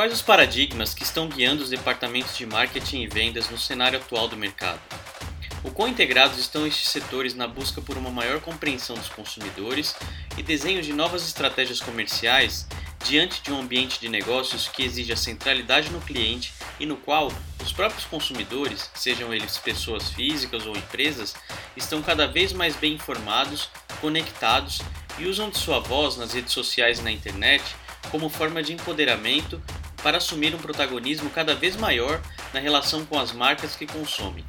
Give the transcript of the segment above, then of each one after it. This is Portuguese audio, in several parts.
Quais os paradigmas que estão guiando os departamentos de marketing e vendas no cenário atual do mercado? O quão integrados estão estes setores na busca por uma maior compreensão dos consumidores e desenho de novas estratégias comerciais diante de um ambiente de negócios que exige a centralidade no cliente e no qual os próprios consumidores, sejam eles pessoas físicas ou empresas, estão cada vez mais bem informados, conectados e usam de sua voz nas redes sociais e na internet como forma de empoderamento para assumir um protagonismo cada vez maior na relação com as marcas que consomem.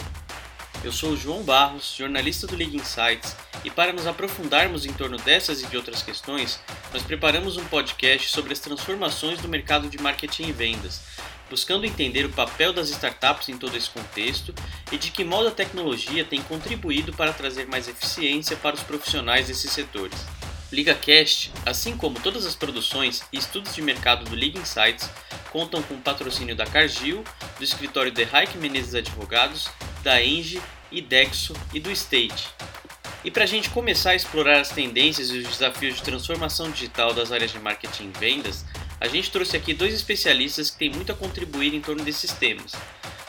Eu sou João Barros, jornalista do League Insights, e para nos aprofundarmos em torno dessas e de outras questões, nós preparamos um podcast sobre as transformações do mercado de marketing e vendas, buscando entender o papel das startups em todo esse contexto e de que modo a tecnologia tem contribuído para trazer mais eficiência para os profissionais desses setores. LigaCast, assim como todas as produções e estudos de mercado do Liga Insights, contam com o patrocínio da Cargill, do escritório The Hayek Menezes Advogados, da Engie, Idexo e do State. E para a gente começar a explorar as tendências e os desafios de transformação digital das áreas de marketing e vendas, a gente trouxe aqui dois especialistas que têm muito a contribuir em torno desses temas.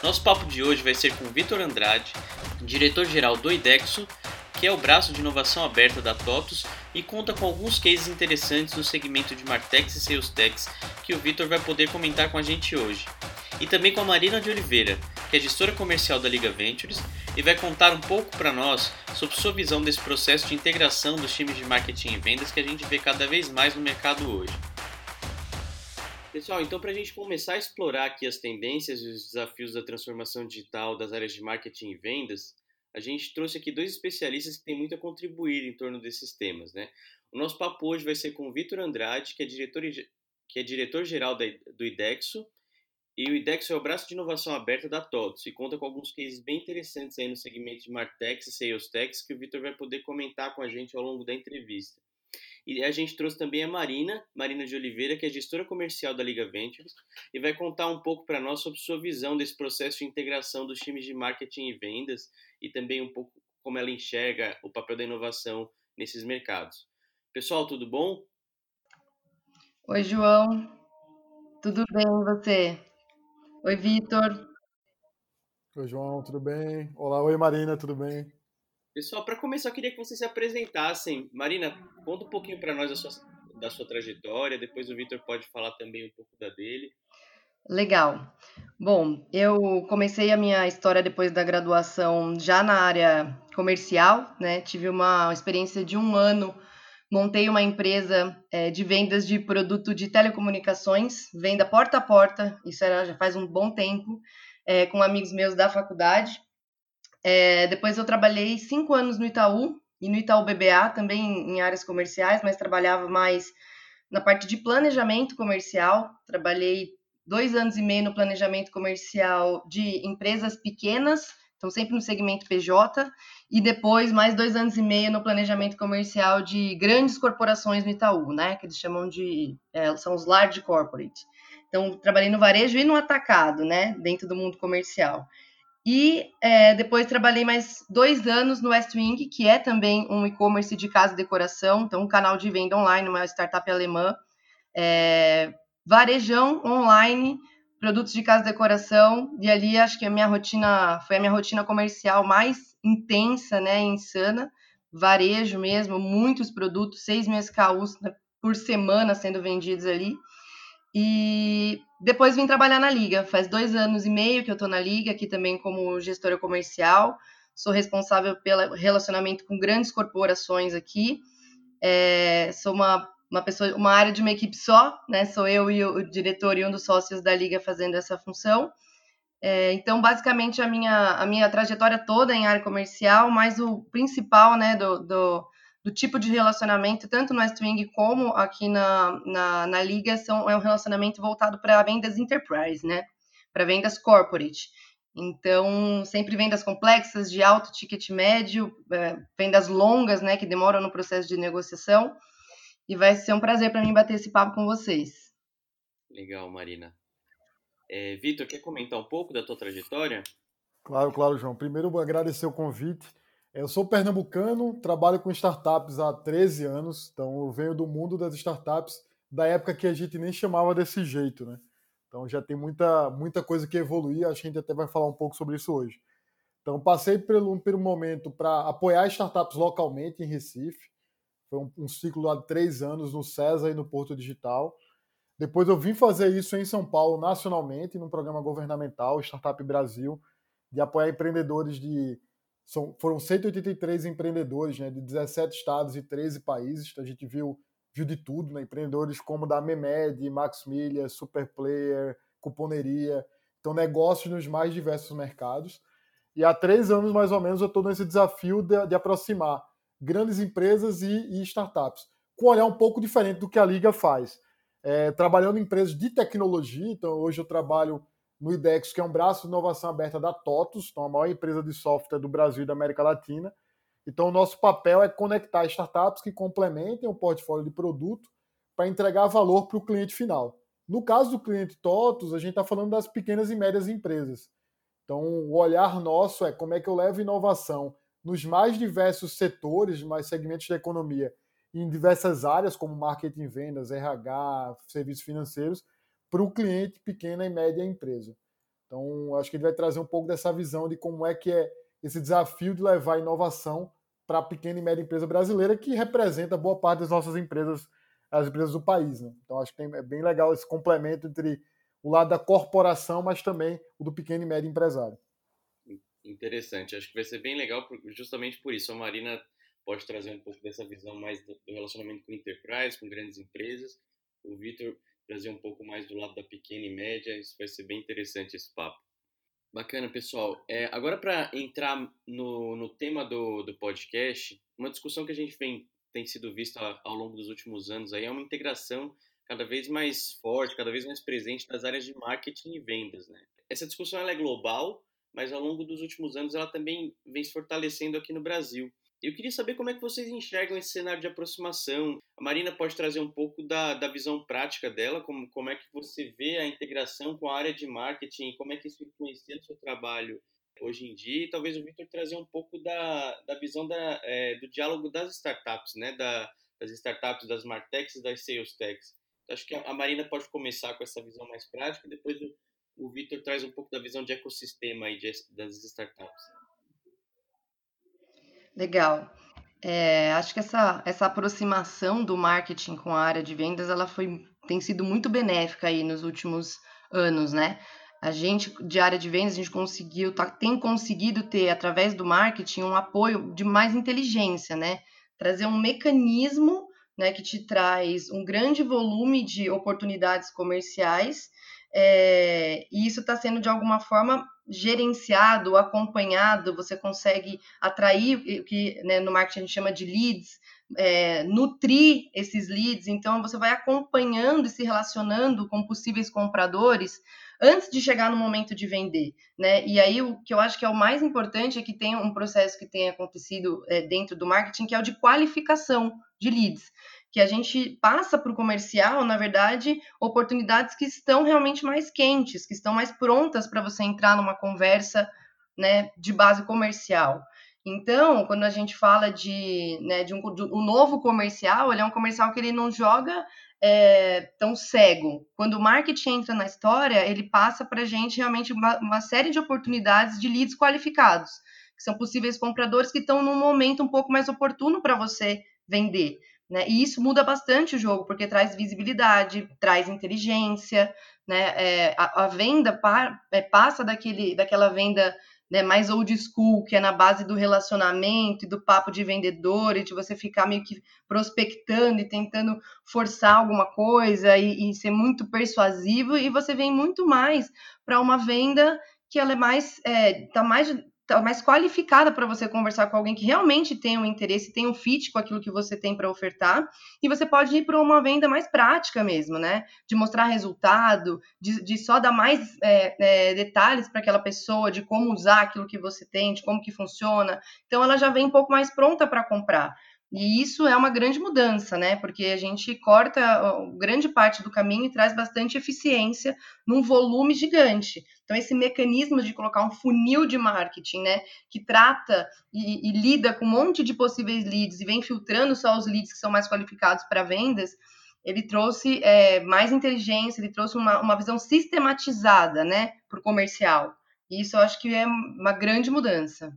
Nosso papo de hoje vai ser com Vitor Andrade, diretor-geral do Idexo, que é o braço de inovação aberta da TOTUS e conta com alguns cases interessantes no segmento de Martex e Salestex que o Vitor vai poder comentar com a gente hoje. E também com a Marina de Oliveira, que é gestora comercial da Liga Ventures e vai contar um pouco para nós sobre sua visão desse processo de integração dos times de marketing e vendas que a gente vê cada vez mais no mercado hoje. Pessoal, então para a gente começar a explorar aqui as tendências e os desafios da transformação digital das áreas de marketing e vendas, a gente trouxe aqui dois especialistas que têm muito a contribuir em torno desses temas. Né? O nosso papo hoje vai ser com o Vitor Andrade, que é diretor, que é diretor-geral do IDEXO, e o IDEXO é o braço de inovação aberta da TOTS e conta com alguns cases bem interessantes aí no segmento de Martex e SalesTex que o Vitor vai poder comentar com a gente ao longo da entrevista. E a gente trouxe também a Marina, Marina de Oliveira, que é gestora comercial da Liga Ventures, e vai contar um pouco para nós sobre sua visão desse processo de integração dos times de marketing e vendas e também um pouco como ela enxerga o papel da inovação nesses mercados. Pessoal, tudo bom? Oi, João. Tudo bem você? Oi, Vitor. Oi, João, tudo bem? Olá, oi, Marina, tudo bem? Pessoal, para começar, eu queria que vocês se apresentassem. Marina, conta um pouquinho para nós da sua, da sua trajetória, depois o Vitor pode falar também um pouco da dele. Legal. Bom, eu comecei a minha história depois da graduação já na área comercial, né? Tive uma experiência de um ano, montei uma empresa é, de vendas de produto de telecomunicações, venda porta a porta, isso era, já faz um bom tempo, é, com amigos meus da faculdade. É, depois eu trabalhei cinco anos no Itaú e no Itaú BBA, também em áreas comerciais, mas trabalhava mais na parte de planejamento comercial. Trabalhei dois anos e meio no planejamento comercial de empresas pequenas, então sempre no segmento PJ, e depois mais dois anos e meio no planejamento comercial de grandes corporações no Itaú, né? Que eles chamam de é, são os large corporate. Então trabalhei no varejo e no atacado, né? Dentro do mundo comercial. E é, depois trabalhei mais dois anos no Westwing, que é também um e-commerce de casa e decoração, então um canal de venda online, uma startup alemã, é, varejão online, produtos de casa e decoração, e ali acho que a minha rotina foi a minha rotina comercial mais intensa, né, insana, varejo mesmo, muitos produtos, 6 mil SKUs por semana sendo vendidos ali. E depois vim trabalhar na Liga. Faz dois anos e meio que eu estou na Liga, aqui também como gestora comercial. Sou responsável pelo relacionamento com grandes corporações aqui. É, sou uma, uma pessoa, uma área de uma equipe só, né? Sou eu e o, diretor e um dos sócios da Liga fazendo essa função. É, então, basicamente, a minha, a minha trajetória toda em área comercial, mas o principal, né, do, do do tipo de relacionamento, tanto no Westwing como aqui na, na, na Liga, são, é um relacionamento voltado para vendas enterprise, né? Para vendas corporate. Então, sempre vendas complexas, de alto ticket médio, é, vendas longas, né, que demoram no processo de negociação. E vai ser um prazer para mim bater esse papo com vocês. Legal, Marina. É, Vitor, quer comentar um pouco da tua trajetória? Claro, claro, João. Primeiro, agradecer o convite. Eu sou pernambucano, trabalho com startups há 13 anos, então eu venho do mundo das startups da época que a gente nem chamava desse jeito, né? Então já tem muita, muita coisa que evoluir, a gente até vai falar um pouco sobre isso hoje. Então passei pelo, pelo momento para apoiar startups localmente em Recife. Foi um, um ciclo de três anos no César e no Porto Digital. Depois eu vim fazer isso em São Paulo, nacionalmente, num programa governamental, Startup Brasil, de apoiar empreendedores de. São, foram 183 empreendedores né, de 17 estados e 13 países. Então, a gente viu, viu de tudo, né, empreendedores como da Memed, Max Milha, Superplayer, Cuponeria. Então, negócios nos mais diversos mercados. E há três anos, mais ou menos, eu estou nesse desafio de, de, aproximar grandes empresas e, e, startups, com um olhar um pouco diferente do que a Liga faz. É, trabalhando em empresas de tecnologia, então hoje eu trabalho no IDEX, que é um braço de inovação aberta da TOTUS, então a maior empresa de software do Brasil e da América Latina. Então, o nosso papel é conectar startups que complementem o portfólio de produto para entregar valor para o cliente final. No caso do cliente TOTUS, a gente está falando das pequenas e médias empresas. Então, o olhar nosso é como é que eu levo inovação nos mais diversos setores, mais segmentos da economia, em diversas áreas, como marketing, vendas, RH, serviços financeiros, para o cliente pequena e média empresa. Então, acho que ele vai trazer um pouco dessa visão de como é que é esse desafio de levar inovação para a pequena e média empresa brasileira, que representa boa parte das nossas empresas, as empresas do país. Né? Então, acho que é bem legal esse complemento entre o lado da corporação, mas também o do pequeno e médio empresário. Interessante. Acho que vai ser bem legal justamente por isso. A Marina pode trazer um pouco dessa visão mais do relacionamento com enterprise, com grandes empresas. O Vitor trazer um pouco mais do lado da pequena e média. Isso vai ser bem interessante esse papo. Bacana, pessoal. É, agora, para entrar no, no tema do, do podcast, uma discussão que a gente vem, tem sido vista ao longo dos últimos anos aí é uma integração cada vez mais forte, cada vez mais presente das áreas de marketing e vendas. Né? Essa discussão é global, mas ao longo dos últimos anos ela também vem se fortalecendo aqui no Brasil. Eu queria saber como é que vocês enxergam esse cenário de aproximação. A Marina pode trazer um pouco da, da visão prática dela, como, como é que você vê a integração com a área de marketing, como é que isso influencia o seu trabalho hoje em dia, e talvez o Victor trazer um pouco da, da visão da, é, do diálogo das startups, né? Da, das startups, das Martechs e das Sales Techs. Então, acho que a Marina pode começar com essa visão mais prática, depois o, o Victor traz um pouco da visão de ecossistema aí de, das startups. Legal. É, acho que essa, essa aproximação do marketing com a área de vendas ela foi, tem sido muito benéfica aí nos últimos anos, né? A gente, de área de vendas, a gente conseguiu, tá, tem conseguido ter, através do marketing, um apoio de mais inteligência, né? Trazer um mecanismo né, que te traz um grande volume de oportunidades comerciais, é, e isso está sendo de alguma forma gerenciado, acompanhado, você consegue atrair o que né, no marketing a gente chama de leads, é, nutrir esses leads, então você vai acompanhando e se relacionando com possíveis compradores antes de chegar no momento de vender, né? E aí o que eu acho que é o mais importante é que tem um processo que tem acontecido é, dentro do marketing que é o de qualificação de leads que a gente passa para o comercial, na verdade, oportunidades que estão realmente mais quentes, que estão mais prontas para você entrar numa conversa né, de base comercial. Então, quando a gente fala de, né, de, um, de um novo comercial, ele é um comercial que ele não joga é, tão cego. Quando o marketing entra na história, ele passa para a gente realmente uma, uma, série de oportunidades de leads qualificados, que são possíveis compradores que estão num momento um pouco mais oportuno para você vender. Né? E isso muda bastante o jogo, porque traz visibilidade, traz inteligência, né? É, a, a, venda é, passa daquele, daquela venda né, mais old school, que é na base do relacionamento e do papo de vendedor, e de você ficar meio que prospectando e tentando forçar alguma coisa e, e ser muito persuasivo, e você vem muito mais para uma venda que ela é mais, é, tá mais mais qualificada para você conversar com alguém que realmente tem um interesse, tem um fit com aquilo que você tem para ofertar, e você pode ir para uma venda mais prática mesmo, né? De mostrar resultado, de, de só dar mais é, é, detalhes para aquela pessoa, de como usar aquilo que você tem, de como que funciona. Então ela já vem um pouco mais pronta para comprar. E isso é uma grande mudança, né? Porque a gente corta grande parte do caminho e traz bastante eficiência num volume gigante. Então, esse mecanismo de colocar um funil de marketing, né? Que trata e, e lida com um monte de possíveis leads e vem filtrando só os leads que são mais qualificados para vendas, ele trouxe é, mais inteligência, ele trouxe uma, uma visão sistematizada, né, para o comercial. E isso eu acho que é uma grande mudança.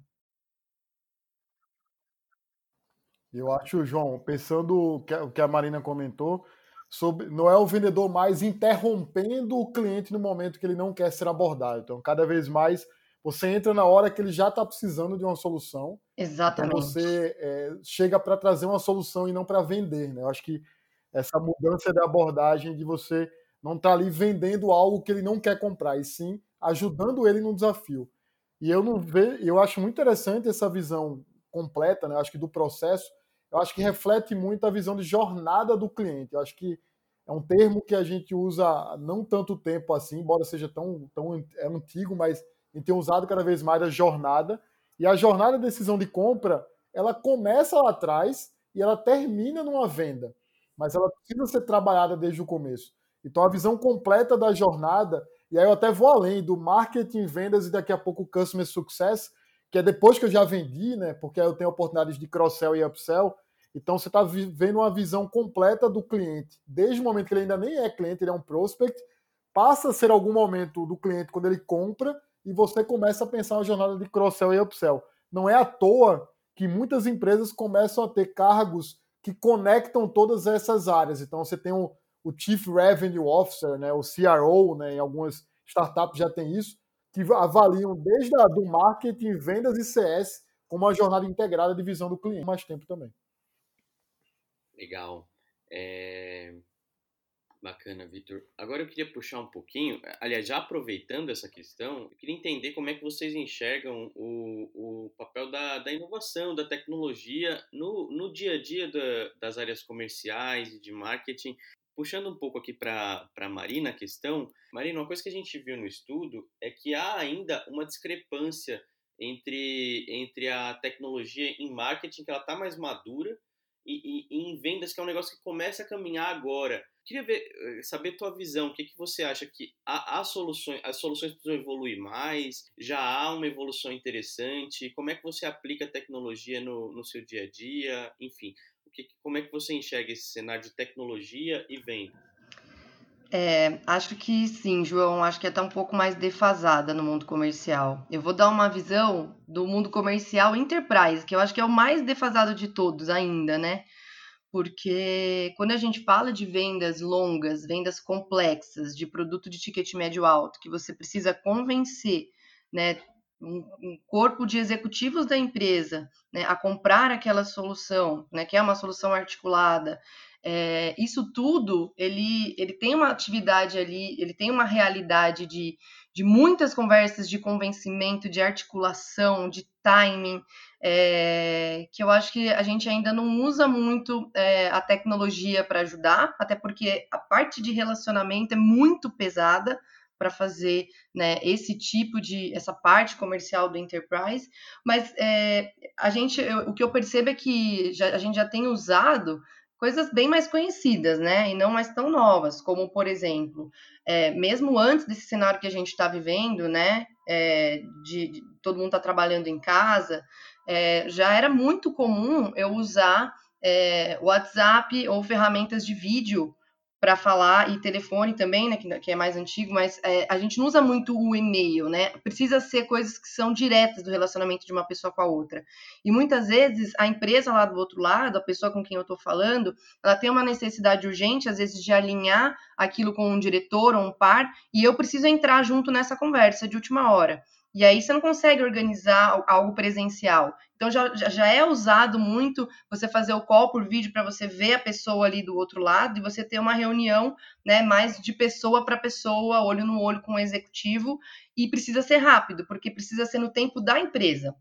Eu acho, João, pensando o que a Marina comentou, sobre, não é o vendedor mais interrompendo o cliente no momento que ele não quer ser abordado. Então, cada vez mais você entra na hora que ele já está precisando de uma solução. Exatamente. Então você é, chega para trazer uma solução e não para vender. Né? Eu acho que essa mudança de abordagem de você não estar tá ali vendendo algo que ele não quer comprar, e sim ajudando ele no desafio. E eu não vejo, eu acho muito interessante essa visão completa, né? Eu acho que do processo, eu acho que reflete muito a visão de jornada do cliente. Eu acho que é um termo que a gente usa não tanto tempo assim, embora seja tão, tão é antigo, mas a gente tem usado cada vez mais a jornada. E a jornada de decisão de compra, ela começa lá atrás e ela termina numa venda mas ela precisa ser trabalhada desde o começo. Então, a visão completa da jornada, e aí eu até vou além do marketing, vendas e daqui a pouco customer success, que é depois que eu já vendi, né? Porque eu tenho oportunidades de cross-sell e upsell. Então, você está vendo uma visão completa do cliente, desde o momento que ele ainda nem é cliente, ele é um prospect, passa a ser algum momento do cliente quando ele compra e você começa a pensar uma jornada de cross-sell e upsell. Não é à toa que muitas empresas começam a ter cargos que conectam todas essas áreas. Então você tem o, o Chief Revenue Officer, né, o CRO, né, em algumas startups já tem isso, que avaliam desde a, do marketing, vendas e CS como uma jornada integrada de visão do cliente. Mais tempo também. Legal. É... Bacana, Vitor. Agora eu queria puxar um pouquinho, aliás, já aproveitando essa questão, eu queria entender como é que vocês enxergam o, o papel da, da inovação, da tecnologia no, no dia a dia da, das áreas comerciais e de marketing. Puxando um pouco aqui para a Marina a questão, Marina, uma coisa que a gente viu no estudo é que há ainda uma discrepância entre, entre a tecnologia em marketing, que ela está mais madura, e, e, em vendas, que é um negócio que começa a caminhar agora. Queria ver, eh, saber tua visão. O que, que você acha que há, soluções, as soluções precisam evoluir mais? Já há uma evolução interessante? Como é que você aplica a tecnologia no, no seu dia a dia? Enfim, o que, como é que você enxerga esse cenário de tecnologia e venda? É, acho que sim, João. Acho que é até um pouco mais defasada no mundo comercial. Eu vou dar uma visão do mundo comercial enterprise, que eu acho que é o mais defasado de todos ainda, né? Porque quando a gente fala de vendas longas, vendas complexas, de produto de ticket médio alto, que você precisa convencer, né, um, um corpo de executivos da empresa, né, a comprar aquela solução, né, que é uma solução articulada, é, isso tudo, ele, ele tem uma atividade ali, ele tem uma realidade de, de muitas conversas de convencimento, de articulação, de timing, é, que eu acho que a gente ainda não usa muito é, a tecnologia para ajudar, até porque a parte de relacionamento é muito pesada para fazer né, esse tipo de essa parte comercial do enterprise, mas é, a gente eu, o que eu percebo é que já, a gente já tem usado coisas bem mais conhecidas, né? E não mais tão novas, como, por exemplo, é, mesmo antes desse cenário que a gente está vivendo, né? É, de, de, todo mundo está trabalhando em casa, é, já era muito comum eu usar WhatsApp ou ferramentas de vídeo para falar e telefone também, né, que, que é mais antigo, mas é, a gente não usa muito o e-mail, né? Precisa ser coisas que são diretas do relacionamento de uma pessoa com a outra. E muitas vezes a empresa lá do outro lado, a pessoa com quem eu estou falando, ela tem uma necessidade urgente, às vezes, de alinhar aquilo com um diretor ou um par, e eu preciso entrar junto nessa conversa de última hora. E aí você não consegue organizar algo presencial. Então já, já é usado muito você fazer o call por vídeo para você ver a pessoa ali do outro lado e você ter uma reunião né, mais de pessoa para pessoa, olho no olho com o executivo, e precisa ser rápido, porque precisa ser no tempo da empresa.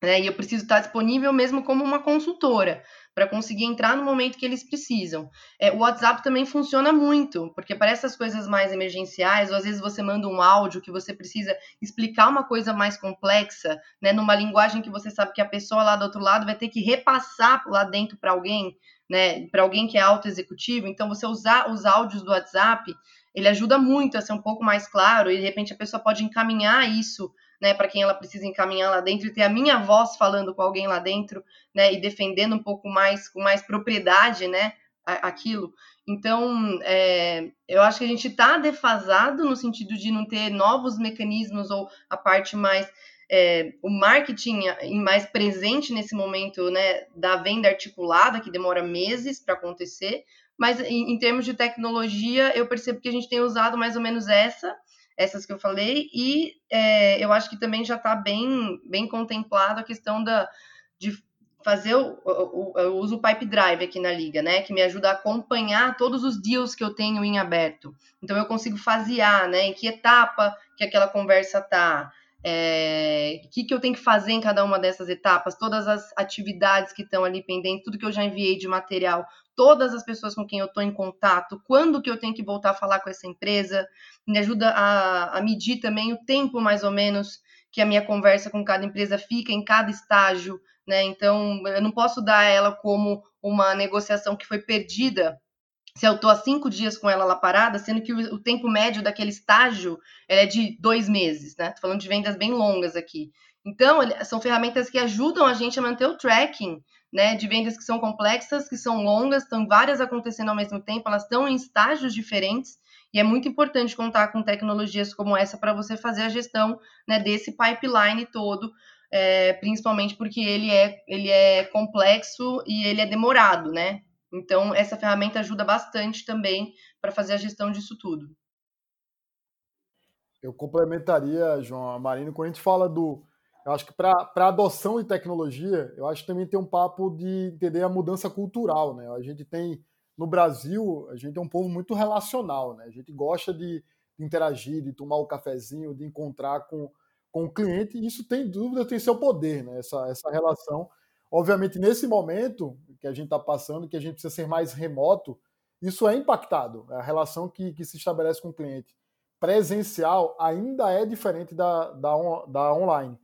Né, e eu preciso estar disponível mesmo como uma consultora para conseguir entrar no momento que eles precisam. É, o WhatsApp também funciona muito, porque para essas coisas mais emergenciais, ou às vezes você manda um áudio que você precisa explicar uma coisa mais complexa, né, numa linguagem que você sabe que a pessoa lá do outro lado vai ter que repassar lá dentro para alguém, né, para alguém que é auto executivo. Então, você usar os áudios do WhatsApp, ele ajuda muito a ser um pouco mais claro, e de repente a pessoa pode encaminhar isso né, para quem ela precisa encaminhar lá dentro e ter a minha voz falando com alguém lá dentro, né, e defendendo um pouco mais com mais propriedade, né, aquilo. Então, é, eu acho que a gente está defasado no sentido de não ter novos mecanismos ou a parte mais é, o marketing mais presente nesse momento né, da venda articulada, que demora meses para acontecer, mas em, em, termos de tecnologia, eu percebo que a gente tem usado mais ou menos essa, essas que eu falei, e é, eu acho que também já está bem, bem contemplado a questão da, de fazer o, o, eu uso o Pipe Drive aqui na liga, né, que me ajuda a acompanhar todos os deals que eu tenho em aberto. Então eu consigo fasear, né, em que etapa que aquela conversa está é, o que, que eu tenho que fazer em cada uma dessas etapas, todas as atividades que estão ali pendentes, tudo que eu já enviei de material, todas as pessoas com quem eu estou em contato, quando que eu tenho que voltar a falar com essa empresa, me ajuda a, a medir também o tempo mais ou menos que a minha conversa com cada empresa fica em cada estágio, né? Então eu não posso dar ela como uma negociação que foi perdida se eu estou há cinco dias com ela lá parada, sendo que o, tempo médio daquele estágio é de dois meses, né? Tô falando de vendas bem longas aqui. Então, são ferramentas que ajudam a gente a manter o tracking, né? De vendas que são complexas, que são longas, estão várias acontecendo ao mesmo tempo, elas estão em estágios diferentes, e é muito importante contar com tecnologias como essa para você fazer a gestão né, desse pipeline todo, é, principalmente porque ele é, ele é complexo e ele é demorado, né? Então, essa ferramenta ajuda bastante também para fazer a gestão disso tudo. Eu complementaria, João, a Marina, quando a gente fala do. Eu acho que para adoção de tecnologia, eu acho que também tem um papo de entender a mudança cultural. Né? A gente tem, no Brasil, a gente é um povo muito relacional. Né? A gente gosta de interagir, de tomar o um cafezinho, de encontrar com, com o cliente, e isso tem dúvida, tem seu poder, né? essa, essa relação. Obviamente, nesse momento que a gente está passando, que a gente precisa ser mais remoto, isso é impactado. A relação que, que se estabelece com o cliente presencial ainda é diferente da, da, da online.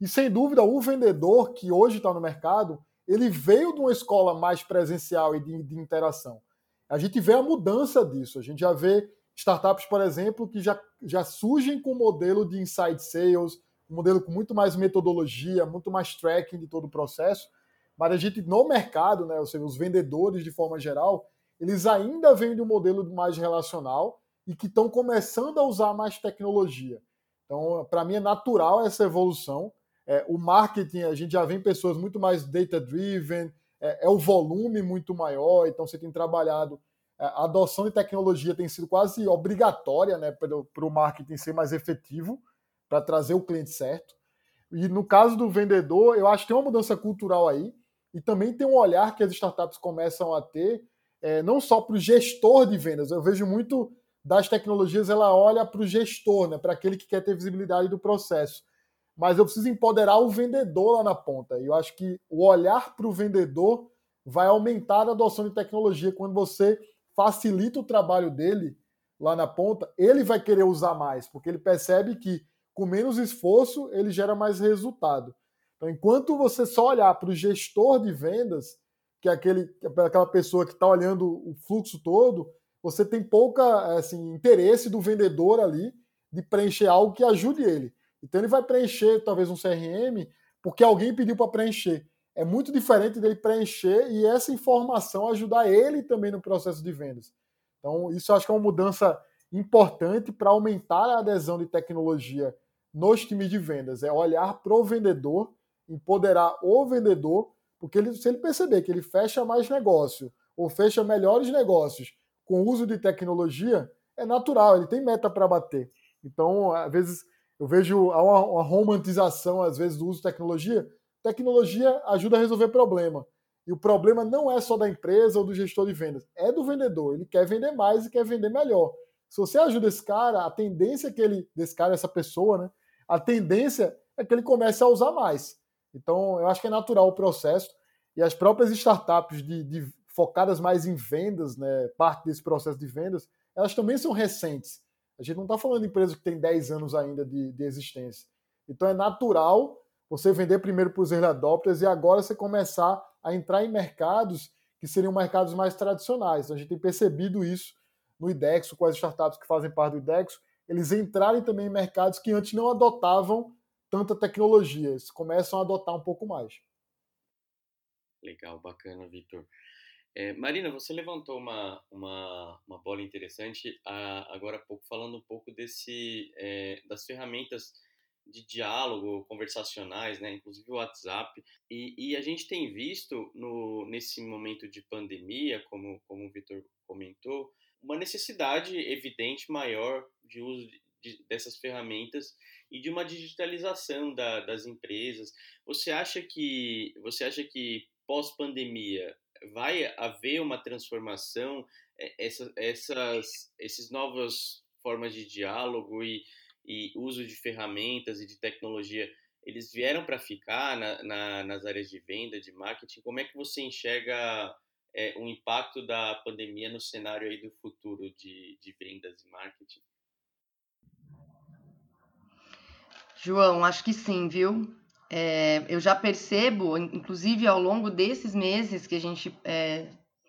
E sem dúvida, o vendedor que hoje está no mercado, ele veio de uma escola mais presencial e de, de interação. A gente vê a mudança disso. A gente já vê startups, por exemplo, que já, já surgem com um modelo de inside sales, um modelo com muito mais metodologia, muito mais tracking de todo o processo. Mas a gente, no mercado, né, ou seja, os vendedores de forma geral, eles ainda vêm de um modelo mais relacional e que estão começando a usar mais tecnologia. Então, para mim, é natural essa evolução. É, o marketing, a gente já vê pessoas muito mais data-driven, é, é, o volume muito maior, então você tem trabalhado. É, a adoção de tecnologia tem sido quase obrigatória né, para o marketing ser mais efetivo para trazer o cliente certo. E no caso do vendedor, eu acho que tem uma mudança cultural aí, e também tem um olhar que as startups começam a ter, é, não só para o gestor de vendas. Eu vejo muito das tecnologias, ela olha para o gestor, né, para aquele que quer ter visibilidade do processo. Mas eu preciso empoderar o vendedor lá na ponta. E eu acho que o olhar para o vendedor vai aumentar a adoção de tecnologia quando você facilita o trabalho dele lá na ponta, ele vai querer usar mais, porque ele percebe que com menos esforço, ele gera mais resultado. Então, enquanto você só olhar para o gestor de vendas, que é aquele, aquela pessoa que está olhando o fluxo todo, você tem pouca assim, interesse do vendedor ali de preencher algo que ajude ele. Então ele vai preencher talvez um CRM porque alguém pediu para preencher. É muito diferente dele preencher e essa informação ajudar ele também no processo de vendas. Então, isso acho que é uma mudança importante para aumentar a adesão de tecnologia nos times de vendas, é olhar para o vendedor, empoderar o vendedor, porque ele, se ele perceber que ele fecha mais negócio ou fecha melhores negócios com o uso de tecnologia, é natural, ele tem meta para bater. Então, às vezes, eu vejo uma, uma romantização, às vezes, do uso de tecnologia. Tecnologia ajuda a resolver problema. E o problema não é só da empresa ou do gestor de vendas, é do vendedor. Ele quer vender mais e quer vender melhor. Se você ajuda esse cara, a tendência que ele, desse cara, essa pessoa, né, a tendência é que ele comece a usar mais. Então, eu acho que é natural o processo e as próprias startups de, de, focadas mais em vendas, né, parte desse processo de vendas, elas também são recentes. A gente não está falando de empresa que tem 10 anos ainda de, de existência. Então, é natural você vender primeiro para os early adopters e agora você começar a entrar em mercados que seriam mercados mais tradicionais. Então, a gente tem percebido isso no IDEXO, com as startups que fazem parte do IDEXO, eles entrarem também em mercados que antes não adotavam tanta tecnologia, eles começam a adotar um pouco mais. Legal, bacana, Vitor. É, Marina, você levantou uma, uma, uma bola interessante a, agora há pouco, falando um pouco desse, é, das ferramentas de diálogo conversacionais, né, inclusive o WhatsApp, e, e a gente tem visto no, nesse momento de pandemia, como, como o Vitor comentou, uma necessidade evidente maior de uso de, de, dessas ferramentas e de uma digitalização da, das empresas. Você acha que você acha que pós pandemia vai haver uma transformação é, essa, essas esses novas formas de diálogo e, e uso de ferramentas e de tecnologia eles vieram para ficar na, na, nas áreas de venda, de marketing. Como é que você enxerga é, o impacto da pandemia no cenário aí do futuro de, de vendas e marketing? João, acho que sim, viu? É, eu já percebo, inclusive ao longo desses meses que a gente é,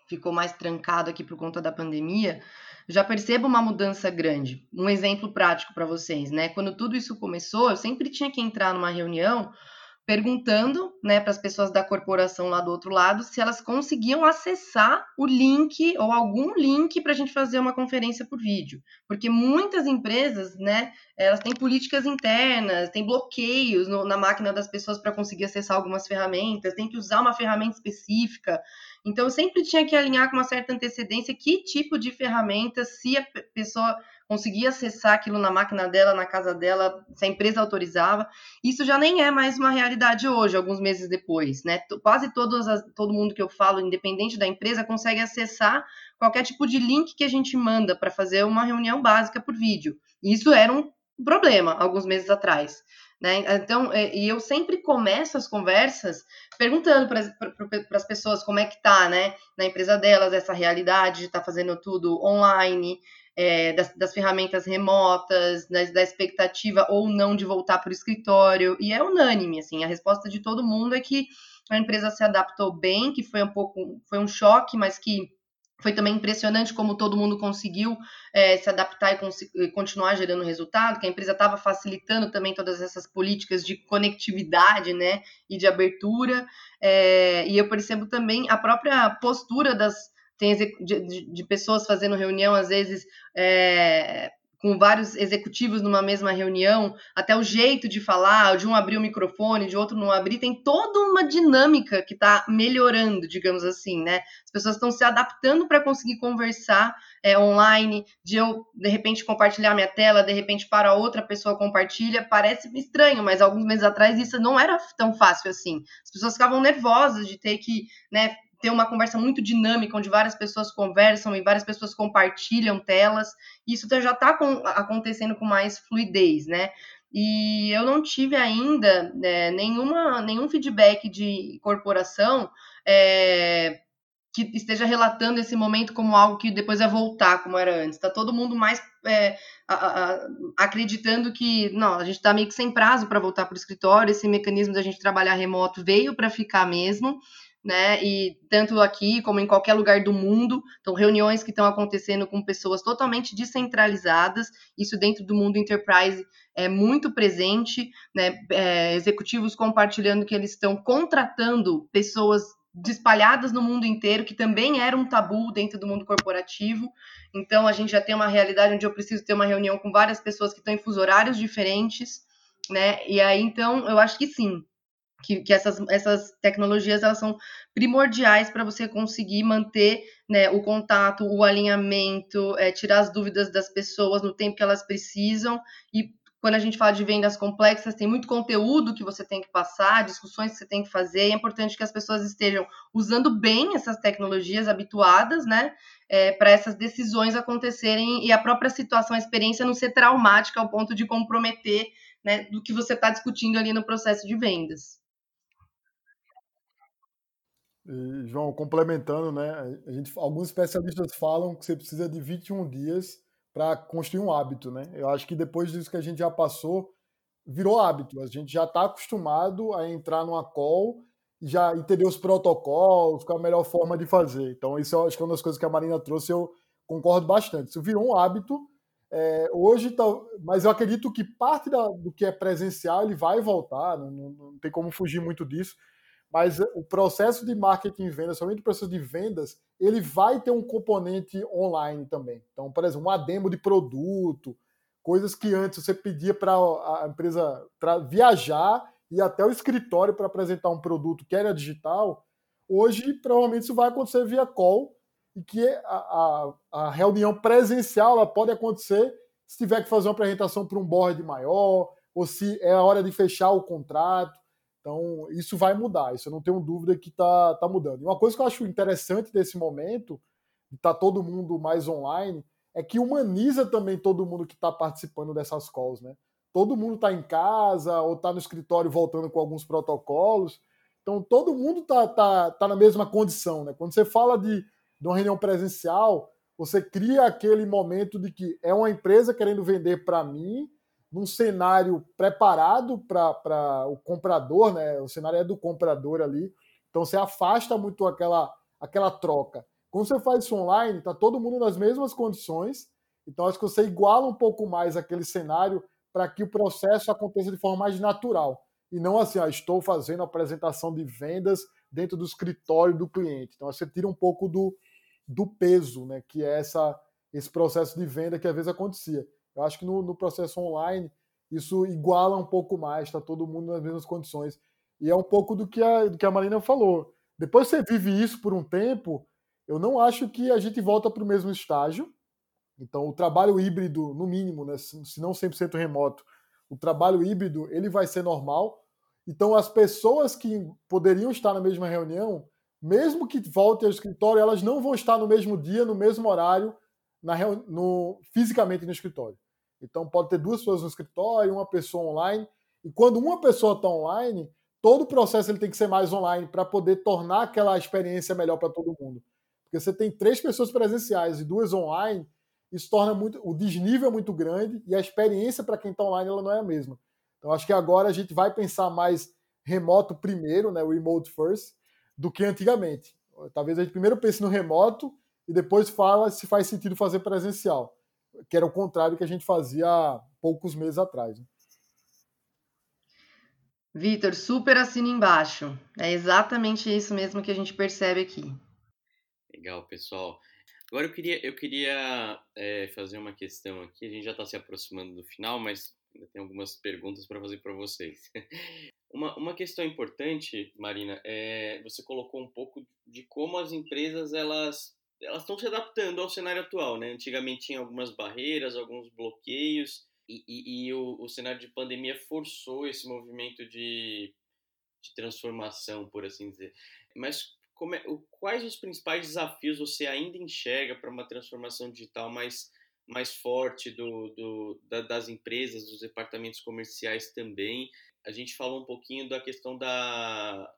ficou mais trancado aqui por conta da pandemia, já percebo uma mudança grande. Um exemplo prático para vocês, né? Quando tudo isso começou, eu sempre tinha que entrar numa reunião perguntando né, para as pessoas da corporação lá do outro lado se elas conseguiam acessar o link ou algum link para a gente fazer uma conferência por vídeo. Porque muitas empresas, né, elas têm políticas internas, têm bloqueios no, na máquina das pessoas para conseguir acessar algumas ferramentas, tem que usar uma ferramenta específica. Então, eu sempre tinha que alinhar com uma certa antecedência que tipo de ferramenta, se a pessoa conseguia acessar aquilo na máquina dela, na casa dela, se a empresa autorizava. Isso já nem é mais uma realidade hoje, alguns meses depois, né? Quase todo mundo que eu falo, independente da empresa, consegue acessar qualquer tipo de link que a gente manda para fazer uma reunião básica por vídeo. Isso era um problema alguns meses atrás. Né? Então, é, e eu sempre começo as conversas perguntando para as pessoas como é que tá, né, na empresa delas, essa realidade de estar tá fazendo tudo online, é, das, das, ferramentas remotas, das, da expectativa ou não de voltar para o escritório, e é unânime, assim, a resposta de todo mundo é que a empresa se adaptou bem, que foi um pouco, foi um choque, mas que foi também impressionante como todo mundo conseguiu é, se adaptar e, e, continuar gerando resultado, que a empresa estava facilitando também todas essas políticas de conectividade né, e de abertura. É, e eu percebo também a própria postura das, tem de, de, pessoas fazendo reunião, às vezes, é, com vários executivos numa mesma reunião, até o jeito de falar, de um abrir o microfone, de outro não abrir, tem toda uma dinâmica que está melhorando, digamos assim, né? As pessoas estão se adaptando para conseguir conversar é, online, de eu, de repente, compartilhar minha tela, de repente, para outra pessoa compartilha, parece estranho, mas alguns meses atrás isso não era tão fácil assim. As pessoas ficavam nervosas de ter que, né, ter uma conversa muito dinâmica, onde várias pessoas conversam e várias pessoas compartilham telas. Isso já está acontecendo com mais fluidez, né? E eu não tive ainda é, nenhuma, nenhum feedback de corporação é, que esteja relatando esse momento como algo que depois vai voltar como era antes. Está todo mundo mais é, a, a, acreditando que não, a gente está meio que sem prazo para voltar para o escritório. Esse mecanismo da gente trabalhar remoto veio para ficar mesmo né? E tanto aqui como em qualquer lugar do mundo, então reuniões que estão acontecendo com pessoas totalmente descentralizadas, isso dentro do mundo enterprise é muito presente, né? É, executivos compartilhando que eles estão contratando pessoas espalhadas no mundo inteiro, que também era um tabu dentro do mundo corporativo. Então a gente já tem uma realidade onde eu preciso ter uma reunião com várias pessoas que estão em fuso horários diferentes, né? E aí então eu acho que sim, que, que essas, essas tecnologias elas são primordiais para você conseguir manter né, o contato, o alinhamento, é, tirar as dúvidas das pessoas no tempo que elas precisam e quando a gente fala de vendas complexas, tem muito conteúdo que você tem que passar, discussões que você tem que fazer, e é importante que as pessoas estejam usando bem essas tecnologias habituadas, né, é, para essas decisões acontecerem e a própria situação, a experiência não ser traumática ao ponto de comprometer né, do que você está discutindo ali no processo de vendas. E, João, complementando, né? Gente, alguns especialistas falam que você precisa de 21 dias para construir um hábito, né? Eu acho que depois disso que a gente já passou, virou hábito. A gente já está acostumado a entrar numa call e já entender os protocolos, qual a melhor forma de fazer. Então, isso eu acho que é uma das coisas que a Marina trouxe, eu concordo bastante. Isso virou um hábito. É, hoje, tá, mas eu acredito que parte da, do que é presencial ele vai voltar, não, não, não tem como fugir muito disso mas o processo de marketing e vendas, somente o processo de vendas, ele vai ter um componente online também. Então, por exemplo, uma demo de produto, coisas que antes você pedia para a empresa viajar e até o escritório para apresentar um produto que era digital, hoje provavelmente isso vai acontecer via call e que a, a, a reunião presencial ela pode acontecer se tiver que fazer uma apresentação para um board maior ou se é a hora de fechar o contrato. Então, isso vai mudar, isso eu não tenho dúvida que está tá mudando. E uma coisa que eu acho interessante desse momento, de tá todo mundo mais online, é que humaniza também todo mundo que está participando dessas calls, né? Todo mundo está em casa ou está no escritório voltando com alguns protocolos. Então, todo mundo está tá, tá na mesma condição, né? Quando você fala de, de uma reunião presencial, você cria aquele momento de que é uma empresa querendo vender para mim, num cenário preparado para o comprador, né? O cenário é do comprador ali. Então você afasta muito aquela, aquela troca. Quando você faz isso online, está todo mundo nas mesmas condições. Então acho que você iguala um pouco mais aquele cenário para que o processo aconteça de forma mais natural. E não assim, ó, estou fazendo apresentação de vendas dentro do escritório do cliente. Então você tira um pouco do, do peso, né? Que é essa, esse processo de venda que às vezes acontecia. Eu acho que no, no processo online isso iguala um pouco mais, está todo mundo nas mesmas condições. E é um pouco do que a, do que a Marina falou. Depois você vive isso por um tempo, eu não acho que a gente volta para o mesmo estágio. Então, o trabalho híbrido, no mínimo, né, se não 100% remoto, o trabalho híbrido ele vai ser normal. Então, as pessoas que poderiam estar na mesma reunião, mesmo que voltem ao escritório, elas não vão estar no mesmo dia, no mesmo horário, na, no, fisicamente no escritório. Então pode ter duas pessoas no escritório, uma pessoa online. E quando uma pessoa está online, todo o processo ele tem que ser mais online para poder tornar aquela experiência melhor para todo mundo. Porque você tem três pessoas presenciais e duas online, isso torna muito o desnível é muito grande e a experiência para quem está online ela não é a mesma. Então acho que agora a gente vai pensar mais remoto primeiro, né, o remote first, do que antigamente. Talvez a gente primeiro pense no remoto e depois fala se faz sentido fazer presencial, que era o contrário que a gente fazia há poucos meses atrás. Né? Vitor, super assina embaixo. É exatamente isso mesmo que a gente percebe aqui. Legal, pessoal. Agora eu queria, eu queria é, fazer uma questão aqui. A gente já está se aproximando do final, mas ainda tem algumas perguntas para fazer para vocês. Uma, uma questão importante, Marina, é você colocou um pouco de como as empresas elas elas estão se adaptando ao cenário atual, né? Antigamente tinha algumas barreiras, alguns bloqueios, e, e, e o, o, cenário de pandemia forçou esse movimento de, de transformação, por assim dizer. Mas é, o, quais os principais desafios você ainda enxerga para uma transformação digital mais, mais forte do, do, da, das empresas, dos departamentos comerciais também? A gente falou um pouquinho da questão da,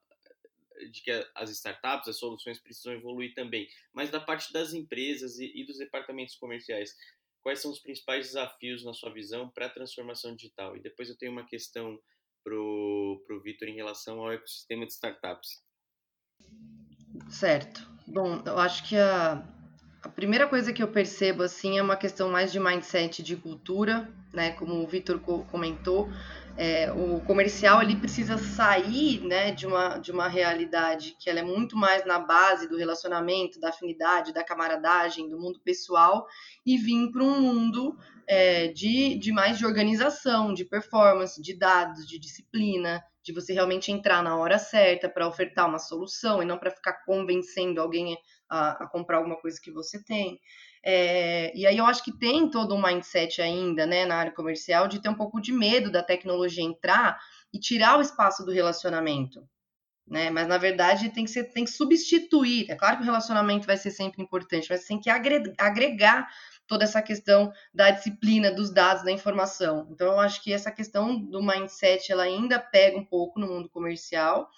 de que as startups, as soluções precisam evoluir também, mas da parte das empresas e, e dos departamentos comerciais, quais são os principais desafios na sua visão para a transformação digital? E depois eu tenho uma questão para o Vitor em relação ao ecossistema de startups. Certo. Bom, eu acho que a, a primeira coisa que eu percebo assim é uma questão mais de mindset, de cultura, né? Como o Vitor comentou, é, o comercial ele precisa sair né, de, uma, de uma realidade que ela é muito mais na base do relacionamento, da afinidade, da camaradagem, do mundo pessoal e vir para um mundo é, de, de mais de organização, de performance, de dados, de disciplina, de você realmente entrar na hora certa para ofertar uma solução e não para ficar convencendo alguém a, a comprar alguma coisa que você tem. É, e aí eu acho que tem todo um mindset ainda, né, na área comercial, de ter um pouco de medo da tecnologia entrar e tirar o espaço do relacionamento. Né? Mas na verdade tem que, ser, tem que substituir. É claro que o relacionamento vai ser sempre importante, mas tem que agregar toda essa questão da disciplina, dos dados, da informação. Então eu acho que essa questão do mindset ela ainda pega um pouco no mundo comercial.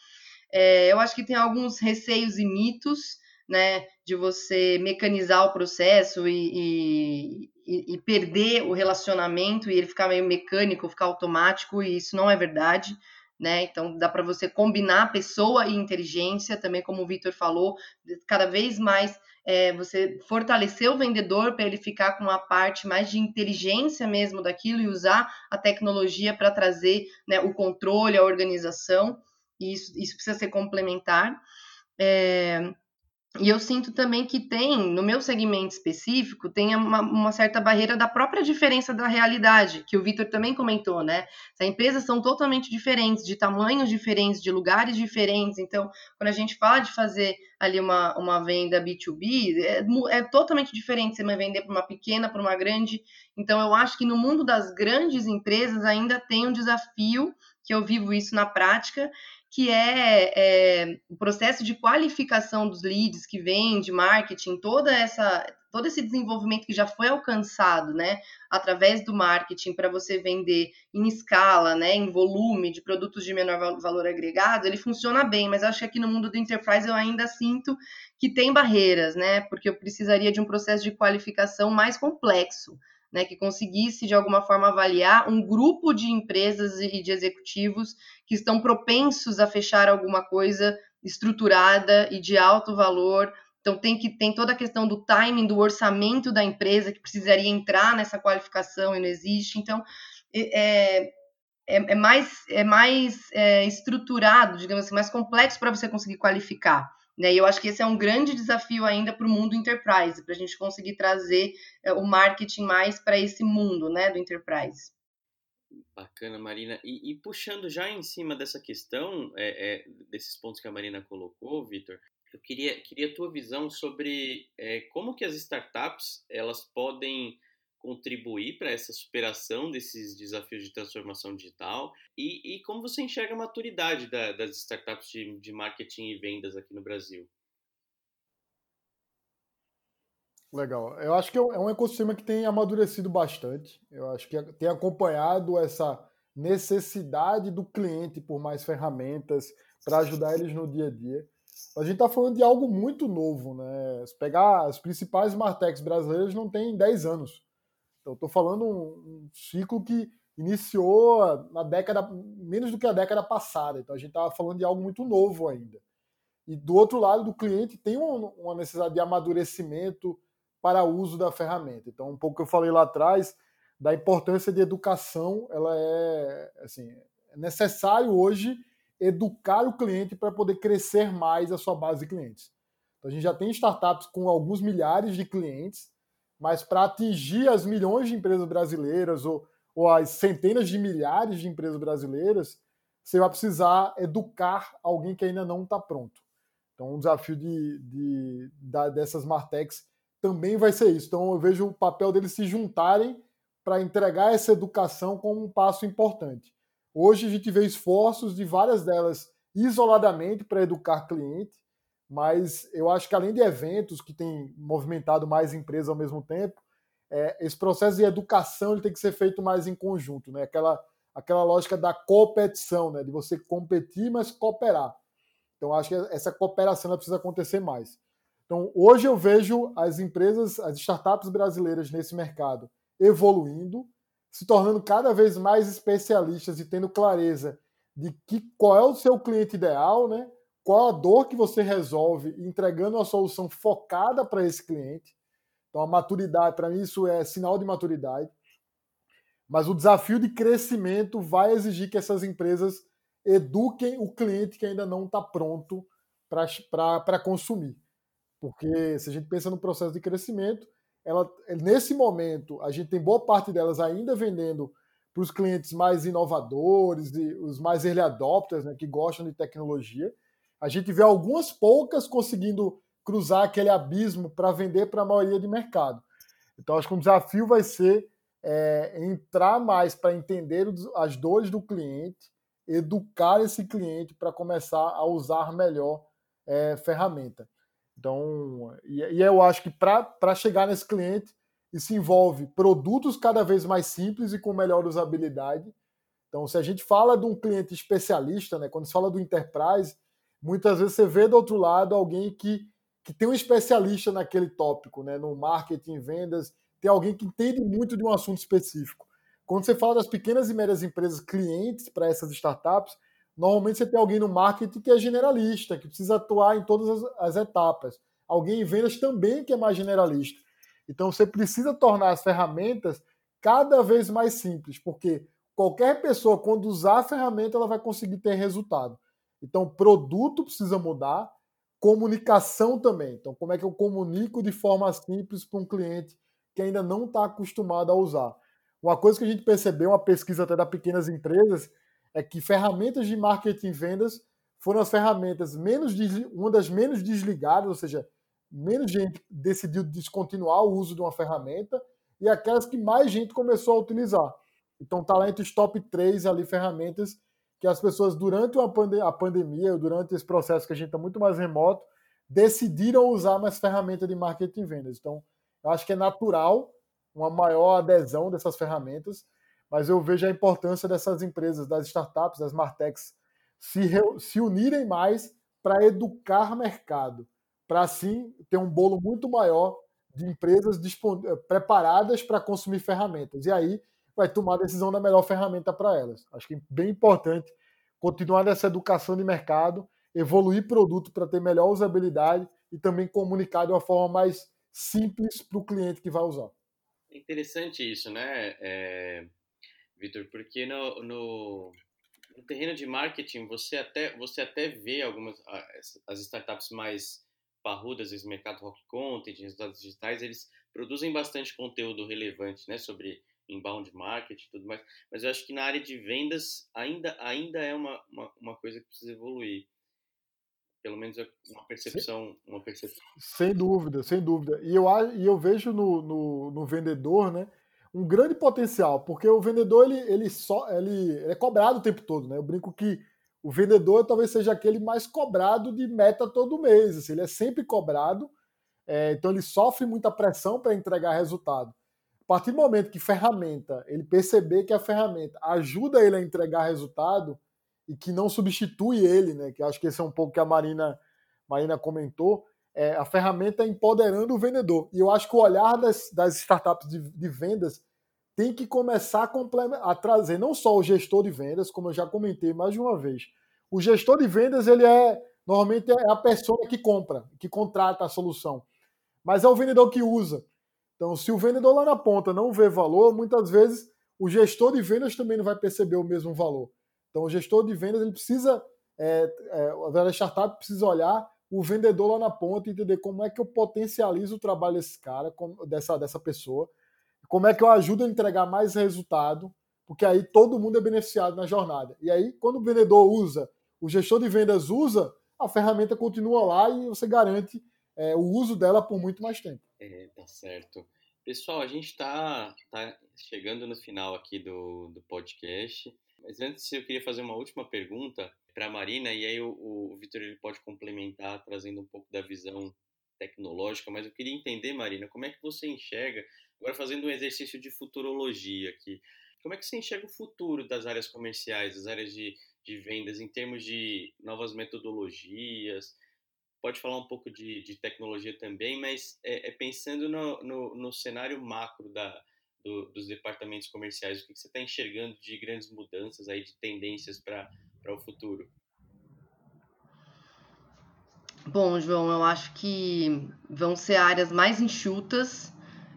É, eu acho que tem alguns receios e mitos né, de você mecanizar o processo e, e, e, perder o relacionamento e ele ficar meio mecânico, ficar automático, e isso não é verdade. Né? Então dá para você combinar pessoa e inteligência, também como o Vitor falou, cada vez mais é, você fortalecer o vendedor para ele ficar com a parte mais de inteligência mesmo daquilo e usar a tecnologia para trazer né, o controle, a organização. e isso, isso precisa ser complementar. É, e eu sinto também que tem, no meu segmento específico, tem uma, uma, certa barreira da própria diferença da realidade, que o Vitor também comentou, né? As empresas são totalmente diferentes, de tamanhos diferentes, de lugares diferentes. Então, quando a gente fala de fazer ali uma, uma venda B2B, é, é totalmente diferente você vai vender para uma pequena, para uma grande. Então, eu acho que no mundo das grandes empresas ainda tem um desafio, que eu vivo isso na prática, que é, é, o processo de qualificação dos leads que vem de marketing, toda essa todo esse desenvolvimento que já foi alcançado, né, através do marketing para você vender em escala, né, em volume de produtos de menor valor agregado, ele funciona bem, mas acho que aqui no mundo do enterprise eu ainda sinto que tem barreiras, né, porque eu precisaria de um processo de qualificação mais complexo né, que conseguisse de alguma forma avaliar um grupo de empresas e de executivos que estão propensos a fechar alguma coisa estruturada e de alto valor. Então tem que tem toda a questão do timing, do orçamento da empresa que precisaria entrar nessa qualificação e não existe. Então é, é, é mais, é mais é, estruturado, digamos assim, mais complexo para você conseguir qualificar. Né? E eu acho que esse é um grande desafio ainda para o mundo enterprise, para a gente conseguir trazer é, o marketing mais para esse mundo né, do enterprise. Bacana, Marina. E, e puxando já em cima dessa questão, é, é, desses pontos que a Marina colocou, Vitor, eu queria, queria a tua visão sobre é, como que as startups elas podem contribuir para essa superação desses desafios de transformação digital e, e como você enxerga a maturidade da, das startups de, de marketing e vendas aqui no Brasil? Legal. Eu acho que é um é ecossistema que tem amadurecido bastante. Eu acho que tem acompanhado essa necessidade do cliente por mais ferramentas para ajudar eles no dia a dia. A gente está falando de algo muito novo, né? Se pegar as principais Martechs brasileiras não tem 10 anos. Então, estou falando um, um, ciclo que iniciou na década, menos do que a década passada. Então, a gente estava falando de algo muito novo ainda. E do outro lado, do cliente tem uma necessidade de amadurecimento para o uso da ferramenta. Então, um pouco que eu falei lá atrás, da importância de educação, ela é, assim, é necessário hoje educar o cliente para poder crescer mais a sua base de clientes. Então, a gente já tem startups com alguns milhares de clientes, mas para atingir as milhões de empresas brasileiras ou, ou as centenas de milhares de empresas brasileiras, você vai precisar educar alguém que ainda não está pronto. Então, o desafio de, de, de, dessas Martex também vai ser isso. Então, eu vejo o papel deles se juntarem para entregar essa educação como um passo importante. Hoje, a gente vê esforços de várias delas isoladamente para educar cliente, mas eu acho que além de eventos que têm movimentado mais empresas ao mesmo tempo, é, esse processo de educação ele tem que ser feito mais em conjunto, né? Aquela, aquela lógica da competição, né? De você competir, mas cooperar. Então acho que essa cooperação precisa acontecer mais. Então hoje eu vejo as empresas, as startups brasileiras nesse mercado evoluindo, se tornando cada vez mais especialistas e tendo clareza de que qual é o seu cliente ideal, né? Qual a dor que você resolve entregando uma solução focada para esse cliente. Então, a maturidade, para mim, isso é sinal de maturidade. Mas o desafio de crescimento vai exigir que essas empresas eduquem o cliente que ainda não está pronto para consumir. Porque se a gente pensa no processo de crescimento, ela, nesse momento, a gente tem boa parte delas ainda vendendo para os clientes mais inovadores, e os mais early adopters, né, que gostam de tecnologia a gente vê algumas poucas conseguindo cruzar aquele abismo para vender para a maioria de mercado. Então, acho que o desafio vai ser é, entrar mais para entender as dores do cliente, educar esse cliente para começar a usar melhor é, ferramenta. Então, e, e eu acho que para chegar nesse cliente, isso envolve produtos cada vez mais simples e com melhor usabilidade. Então, se a gente fala de um cliente especialista, né, quando se fala do enterprise, muitas vezes você vê do outro lado alguém que, que tem um especialista naquele tópico, né? no marketing, vendas, tem alguém que entende muito de um assunto específico. Quando você fala das pequenas e médias empresas clientes para essas startups, normalmente você tem alguém no marketing que é generalista, que precisa atuar em todas as, as etapas. Alguém em vendas também que é mais generalista. Então você precisa tornar as ferramentas cada vez mais simples, porque qualquer pessoa, quando usar a ferramenta, ela vai conseguir ter resultado. Então, produto precisa mudar, comunicação também. Então, como é que eu comunico de forma simples para um cliente que ainda não está acostumado a usar? Uma coisa que a gente percebeu, uma pesquisa até das pequenas empresas, é que ferramentas de marketing e vendas foram as ferramentas menos uma das menos desligadas, ou seja, menos gente decidiu descontinuar o uso de uma ferramenta e aquelas que mais gente começou a utilizar. Então está lá entre os top 3 ali ferramentas que as pessoas durante a, pande a pandemia, durante esse processo que a gente está muito mais remoto, decidiram usar mais ferramentas de marketing e vendas. Então, eu acho que é natural uma maior adesão dessas ferramentas, mas eu vejo a importância dessas empresas, das startups, das martechs, se, se unirem mais para educar mercado, para assim ter um bolo muito maior de empresas preparadas para consumir ferramentas. E aí vai tomar a decisão da melhor ferramenta para elas. Acho que é bem importante continuar nessa educação de mercado, evoluir produto para ter melhor usabilidade e também comunicar de uma forma mais simples para o cliente que vai usar. É interessante isso, né, é, Vitor? Porque no, no, no, terreno de marketing você até, você até vê algumas as startups mais parrudas, esse mercado rock content, resultados digitais, eles produzem bastante conteúdo relevante, né, sobre inbound marketing e tudo mais, mas eu acho que na área de vendas ainda, ainda é uma, uma, uma coisa que precisa evoluir. Pelo menos é uma percepção, uma percepção. Sem dúvida, sem dúvida. E eu, e eu vejo no, no, no vendedor, né, um grande potencial, porque o vendedor ele, ele só ele, ele, é cobrado o tempo todo, né? Eu brinco que o vendedor talvez seja aquele mais cobrado de meta todo mês, assim, ele é sempre cobrado, é, então ele sofre muita pressão para entregar resultado. A partir do momento que ferramenta, ele perceber que a ferramenta ajuda ele a entregar resultado e que não substitui ele, né? Que acho que esse é um pouco que a Marina, Marina comentou, é, a ferramenta é empoderando o vendedor. E eu acho que o olhar das, das startups de, de vendas tem que começar a, a, trazer não só o gestor de vendas, como eu já comentei mais de uma vez. O gestor de vendas, ele é normalmente é a pessoa que compra, que contrata a solução. Mas é o vendedor que usa. Então, se o vendedor lá na ponta não vê valor, muitas vezes o gestor de vendas também não vai perceber o mesmo valor. Então, o gestor de vendas ele precisa, é, é, a startup precisa olhar o vendedor lá na ponta e entender como é que eu potencializo o trabalho desse cara, dessa, dessa pessoa, como é que eu ajudo a entregar mais resultado, porque aí todo mundo é beneficiado na jornada. E aí, quando o vendedor usa, o gestor de vendas usa, a ferramenta continua lá e você garante é, o uso dela por muito mais tempo. É, tá certo. Pessoal, a gente está tá chegando no final aqui do, do podcast, mas antes eu queria fazer uma última pergunta para a Marina, e aí o, o Vitor pode complementar trazendo um pouco da visão tecnológica, mas eu queria entender, Marina, como é que você enxerga, agora fazendo um exercício de futurologia aqui, como é que você enxerga o futuro das áreas comerciais, das áreas de, de vendas, em termos de novas metodologias, pode falar um pouco de, de tecnologia também, mas é, é pensando no, no, no, cenário macro da, do, dos departamentos comerciais, o que, que você está enxergando de grandes mudanças aí, de tendências para o futuro? Bom, João, eu acho que vão ser áreas mais enxutas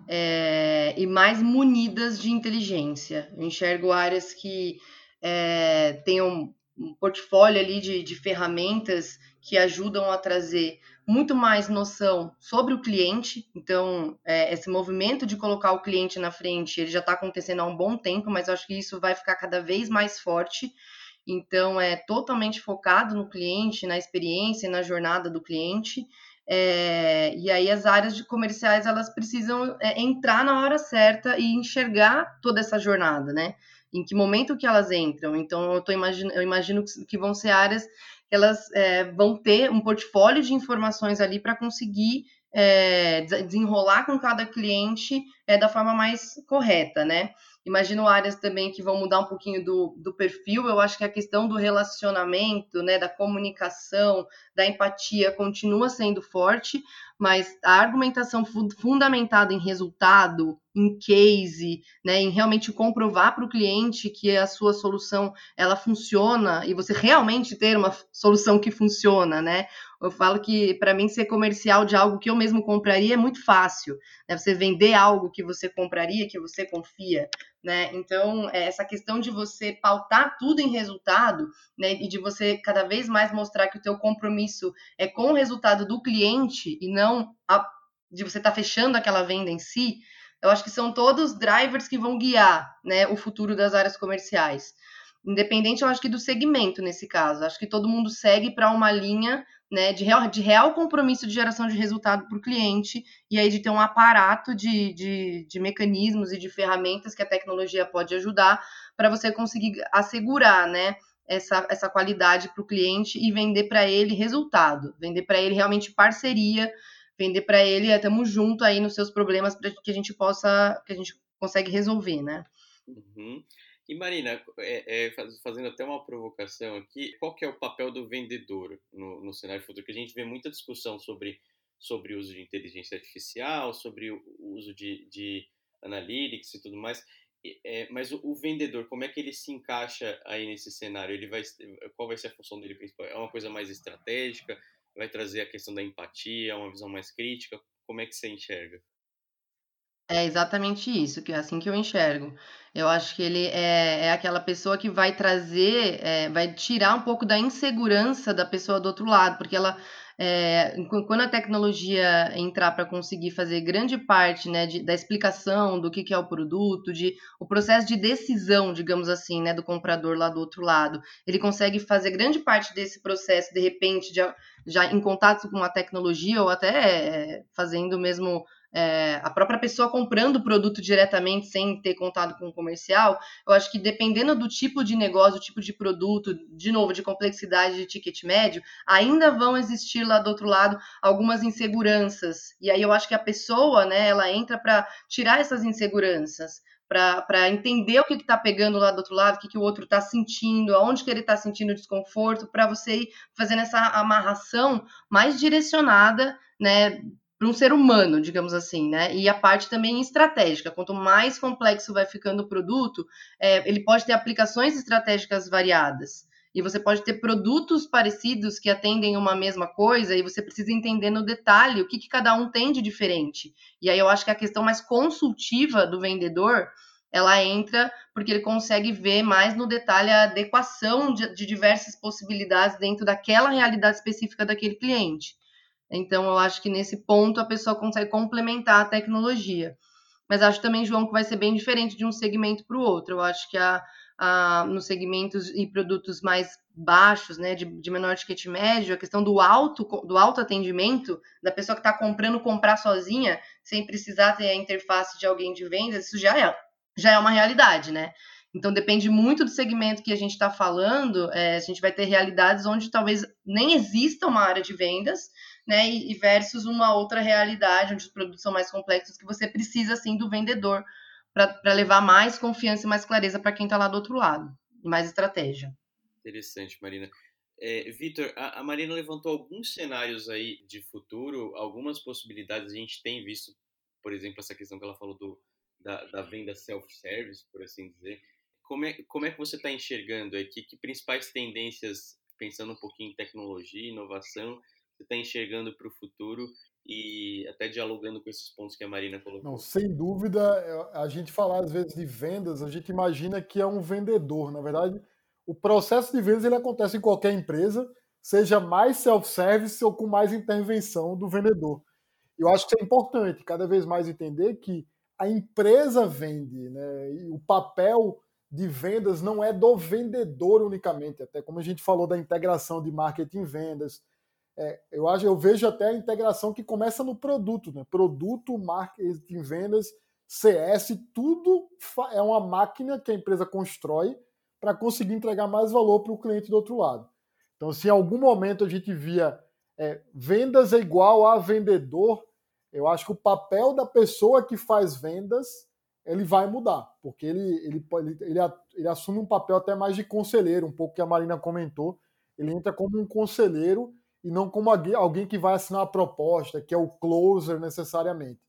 é, e mais munidas de inteligência. Eu enxergo áreas que é, tenham um portfólio ali de, de ferramentas que ajudam a trazer muito mais noção sobre o cliente. Então, é, esse movimento de colocar o cliente na frente, ele já está acontecendo há um bom tempo, mas eu acho que isso vai ficar cada vez mais forte. Então, é totalmente focado no cliente, na experiência, na jornada do cliente. É, e aí as áreas de comerciais elas precisam é, entrar na hora certa e enxergar toda essa jornada, né? Em que momento que elas entram? Então eu, tô imagino, eu imagino que vão ser áreas elas é, vão ter um portfólio de informações ali para conseguir é, desenrolar com cada cliente é, da forma mais correta, né? Imagino áreas também que vão mudar um pouquinho do, do perfil. Eu acho que a questão do relacionamento, né, da comunicação, da empatia continua sendo forte, mas a argumentação fundamentada em resultado, em case, né, em realmente comprovar para o cliente que a sua solução ela funciona e você realmente ter uma solução que funciona, né? Eu falo que para mim ser comercial de algo que eu mesmo compraria é muito fácil, né? Você vender algo que você compraria, que você confia, né? Então, é, essa questão de você pautar tudo em resultado, né, e de você cada vez mais mostrar que o teu compromisso é com o resultado do cliente e não a, de você estar tá fechando aquela venda em si, eu acho que são todos drivers que vão guiar, né, o futuro das áreas comerciais. Independente, eu acho que do segmento nesse caso. Acho que todo mundo segue para uma linha né, de, real, de real compromisso de geração de resultado para o cliente e aí de ter um aparato de, de, de mecanismos e de ferramentas que a tecnologia pode ajudar para você conseguir assegurar né, essa, essa qualidade para o cliente e vender para ele resultado, vender para ele realmente parceria, vender para ele, estamos junto aí nos seus problemas para que a gente possa, que a gente consegue resolver, né? Uhum. E Marina, é, é, fazendo até uma provocação aqui, qual que é o papel do vendedor no, no cenário futuro? Que a gente vê muita discussão sobre, sobre o uso de inteligência artificial, sobre o uso de, de analytics e tudo mais. É, mas o, o, vendedor, como é que ele se encaixa aí nesse cenário? Ele vai, qual vai ser a função dele principal? É uma coisa mais estratégica? Vai trazer a questão da empatia, uma visão mais crítica? Como é que você enxerga? É exatamente isso, que é assim que eu enxergo. Eu acho que ele é, é aquela pessoa que vai trazer, é, vai tirar um pouco da insegurança da pessoa do outro lado, porque ela, é, quando a tecnologia entrar para conseguir fazer grande parte né, de, da explicação do que, que é o produto, de o processo de decisão, digamos assim, né, do comprador lá do outro lado, ele consegue fazer grande parte desse processo, de repente, já, em contato com a tecnologia ou até é, fazendo mesmo é, a própria pessoa comprando o produto diretamente sem ter contato com o comercial, eu acho que dependendo do tipo de negócio, do tipo de produto, de novo, de complexidade de ticket médio, ainda vão existir lá do outro lado algumas inseguranças. E aí eu acho que a pessoa, né, ela entra para tirar essas inseguranças para entender o que está pegando lá do outro lado, o que, que o outro está sentindo, aonde que ele está sentindo desconforto, para você ir fazendo essa amarração mais direcionada, né, para um ser humano, digamos assim, né? E a parte também estratégica. Quanto mais complexo vai ficando o produto, é, ele pode ter aplicações estratégicas variadas. E você pode ter produtos parecidos que atendem uma mesma coisa, e você precisa entender no detalhe o que, que cada um tem de diferente. E aí eu acho que a questão mais consultiva do vendedor ela entra porque ele consegue ver mais no detalhe a adequação de, de diversas possibilidades dentro daquela realidade específica daquele cliente. Então, eu acho que nesse ponto a pessoa consegue complementar a tecnologia. Mas acho também, João, que vai ser bem diferente de um segmento para o outro. Eu acho que a, a, nos segmentos e produtos mais baixos, né, de, de menor ticket médio, a questão do alto, do alto atendimento, da pessoa que está comprando comprar sozinha, sem precisar ter a interface de alguém de vendas, isso já é, já é uma realidade, né? Então depende muito do segmento que a gente está falando. É, a gente vai ter realidades onde talvez nem exista uma área de vendas, né? E, versus uma outra realidade onde os produtos são mais complexos que você precisa assim do vendedor para levar mais confiança e mais clareza para quem está lá do outro lado e mais estratégia. Interessante, Marina. É, Vitor, a, a, Marina levantou alguns cenários aí de futuro, algumas possibilidades. A gente tem visto, por exemplo, essa questão que ela falou do, da, da venda self-service, por assim dizer. Como é, como é que você está enxergando aí? Que, que principais tendências, pensando um pouquinho em tecnologia, inovação, você está enxergando para o futuro e até dialogando com esses pontos que a Marina colocou? Não, sem dúvida, a gente falar às vezes de vendas, a gente imagina que é um vendedor. Na verdade, o processo de vendas ele acontece em qualquer empresa, seja mais self-service ou com mais intervenção do vendedor. Eu acho que é importante cada vez mais entender que a empresa vende, né? E o papel de vendas não é do vendedor unicamente, até como a gente falou da integração de marketing e vendas, é, eu acho, eu vejo até a integração que começa no produto, né? Produto, marketing, vendas, CS, tudo é uma máquina que a empresa constrói para conseguir entregar mais valor para o cliente do outro lado. Então, se em algum momento a gente via é, vendas é igual a vendedor, eu acho que o papel da pessoa que faz vendas ele vai mudar, porque ele, ele, ele, ele, assume um papel até mais de conselheiro, um pouco que a Marina comentou. Ele entra como um conselheiro e não como alguém que vai assinar a proposta, que é o closer necessariamente.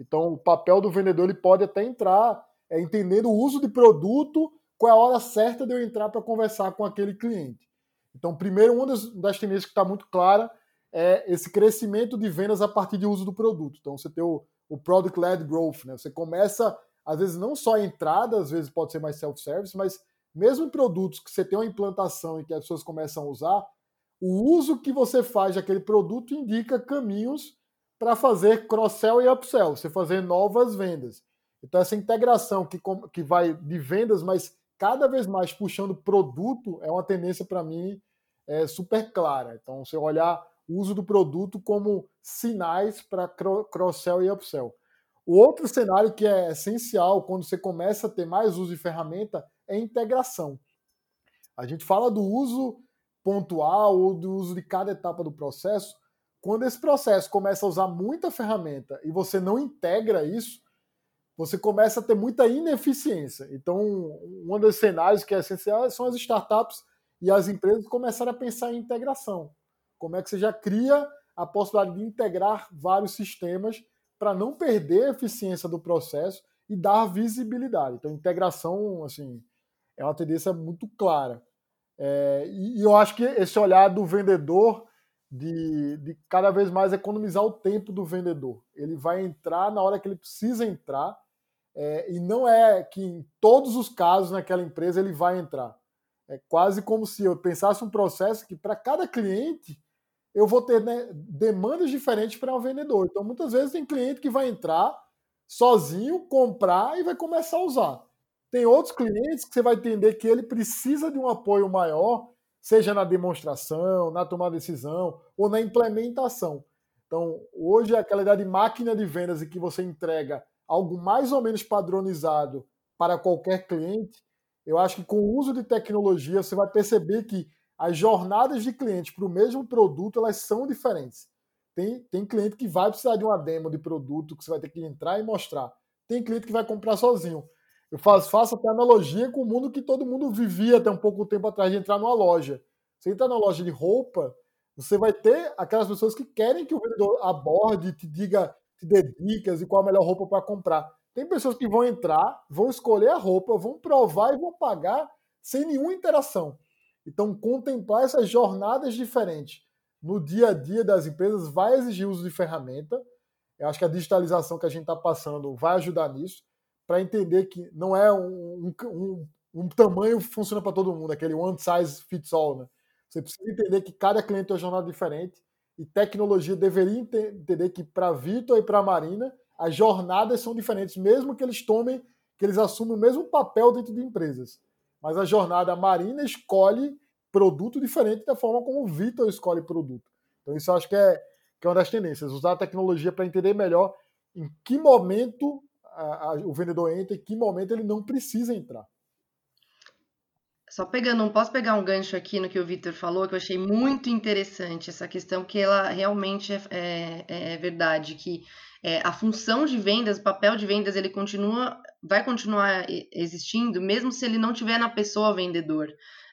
Então, o papel do vendedor ele pode até entrar é, entendendo o uso de produto, qual é a hora certa de eu entrar para conversar com aquele cliente. Então, primeiro, uma das, das tendências que está muito clara é esse crescimento de vendas a partir de uso do produto. Então, você tem o, o Product-Led Growth, né? você começa às vezes não só a entrada, às vezes pode ser mais self-service, mas mesmo em produtos que você tem uma implantação e que as pessoas começam a usar, o uso que você faz daquele produto indica caminhos para fazer cross-sell e upsell, você fazer novas vendas. Então, essa integração que, que vai de vendas, mas cada vez mais puxando produto, é uma tendência para mim é, super clara. Então, você olhar o uso do produto como sinais para cross-sell e upsell. O outro cenário que é essencial quando você começa a ter mais uso de ferramenta é integração. A gente fala do uso pontual ou do uso de cada etapa do processo. Quando esse processo começa a usar muita ferramenta e você não integra isso, você começa a ter muita ineficiência. Então, um dos cenários que é essencial são as startups e as empresas começarem a pensar em integração. Como é que você já cria a possibilidade de integrar vários sistemas para não perder a eficiência do processo e dar visibilidade. Então, integração, assim, é uma tendência muito clara. É, e, eu acho que esse olhar do vendedor de, de cada vez mais economizar o tempo do vendedor. Ele vai entrar na hora que ele precisa entrar é, e não é que em todos os casos naquela empresa ele vai entrar. É quase como se eu pensasse um processo que para cada cliente eu vou ter né, demandas diferentes para um vendedor. Então muitas vezes tem cliente que vai entrar sozinho, comprar e vai começar a usar. Tem outros clientes que você vai entender que ele precisa de um apoio maior, seja na demonstração, na tomada de decisão ou na implementação. Então, hoje, aquela ideia de máquina de vendas em que você entrega algo mais ou menos padronizado para qualquer cliente, eu acho que com o uso de tecnologia você vai perceber que as jornadas de clientes para o mesmo produto elas são diferentes. Tem, tem cliente que vai precisar de uma demo de produto que você vai ter que entrar e mostrar. Tem cliente que vai comprar sozinho. Eu faço, faço até analogia com o mundo que todo mundo vivia até um pouco tempo atrás de entrar numa loja. Você entra na loja de roupa, você vai ter aquelas pessoas que querem que o vendedor aborde, te diga te dê dicas e qual a melhor roupa para comprar. Tem pessoas que vão entrar, vão escolher a roupa, vão provar e vão pagar sem nenhuma interação. Então, contemplar essas jornadas diferentes no dia a dia das empresas vai exigir uso de ferramenta. Eu acho que a digitalização que a gente está passando vai ajudar nisso, para entender que não é um, um, um tamanho funciona para todo mundo, aquele one size fits all. Né? Você precisa entender que cada cliente tem uma jornada diferente e tecnologia deveria entender que para Vitor e para Marina as jornadas são diferentes, mesmo que eles tomem, que eles assumam o mesmo papel dentro de empresas. Mas a jornada a Marina escolhe produto diferente da forma como o Vitor escolhe produto. Então isso eu acho que é, que é uma das tendências, usar a tecnologia para entender melhor em que momento a, o vendedor entra e que momento ele não precisa entrar. Só pegando, não posso pegar um gancho aqui no que o Victor falou, que eu achei muito interessante essa questão, que ela realmente é, é, é verdade, que é, a função de vendas, o papel de vendas, ele continua, vai continuar existindo, mesmo se ele não tiver na pessoa vendedor.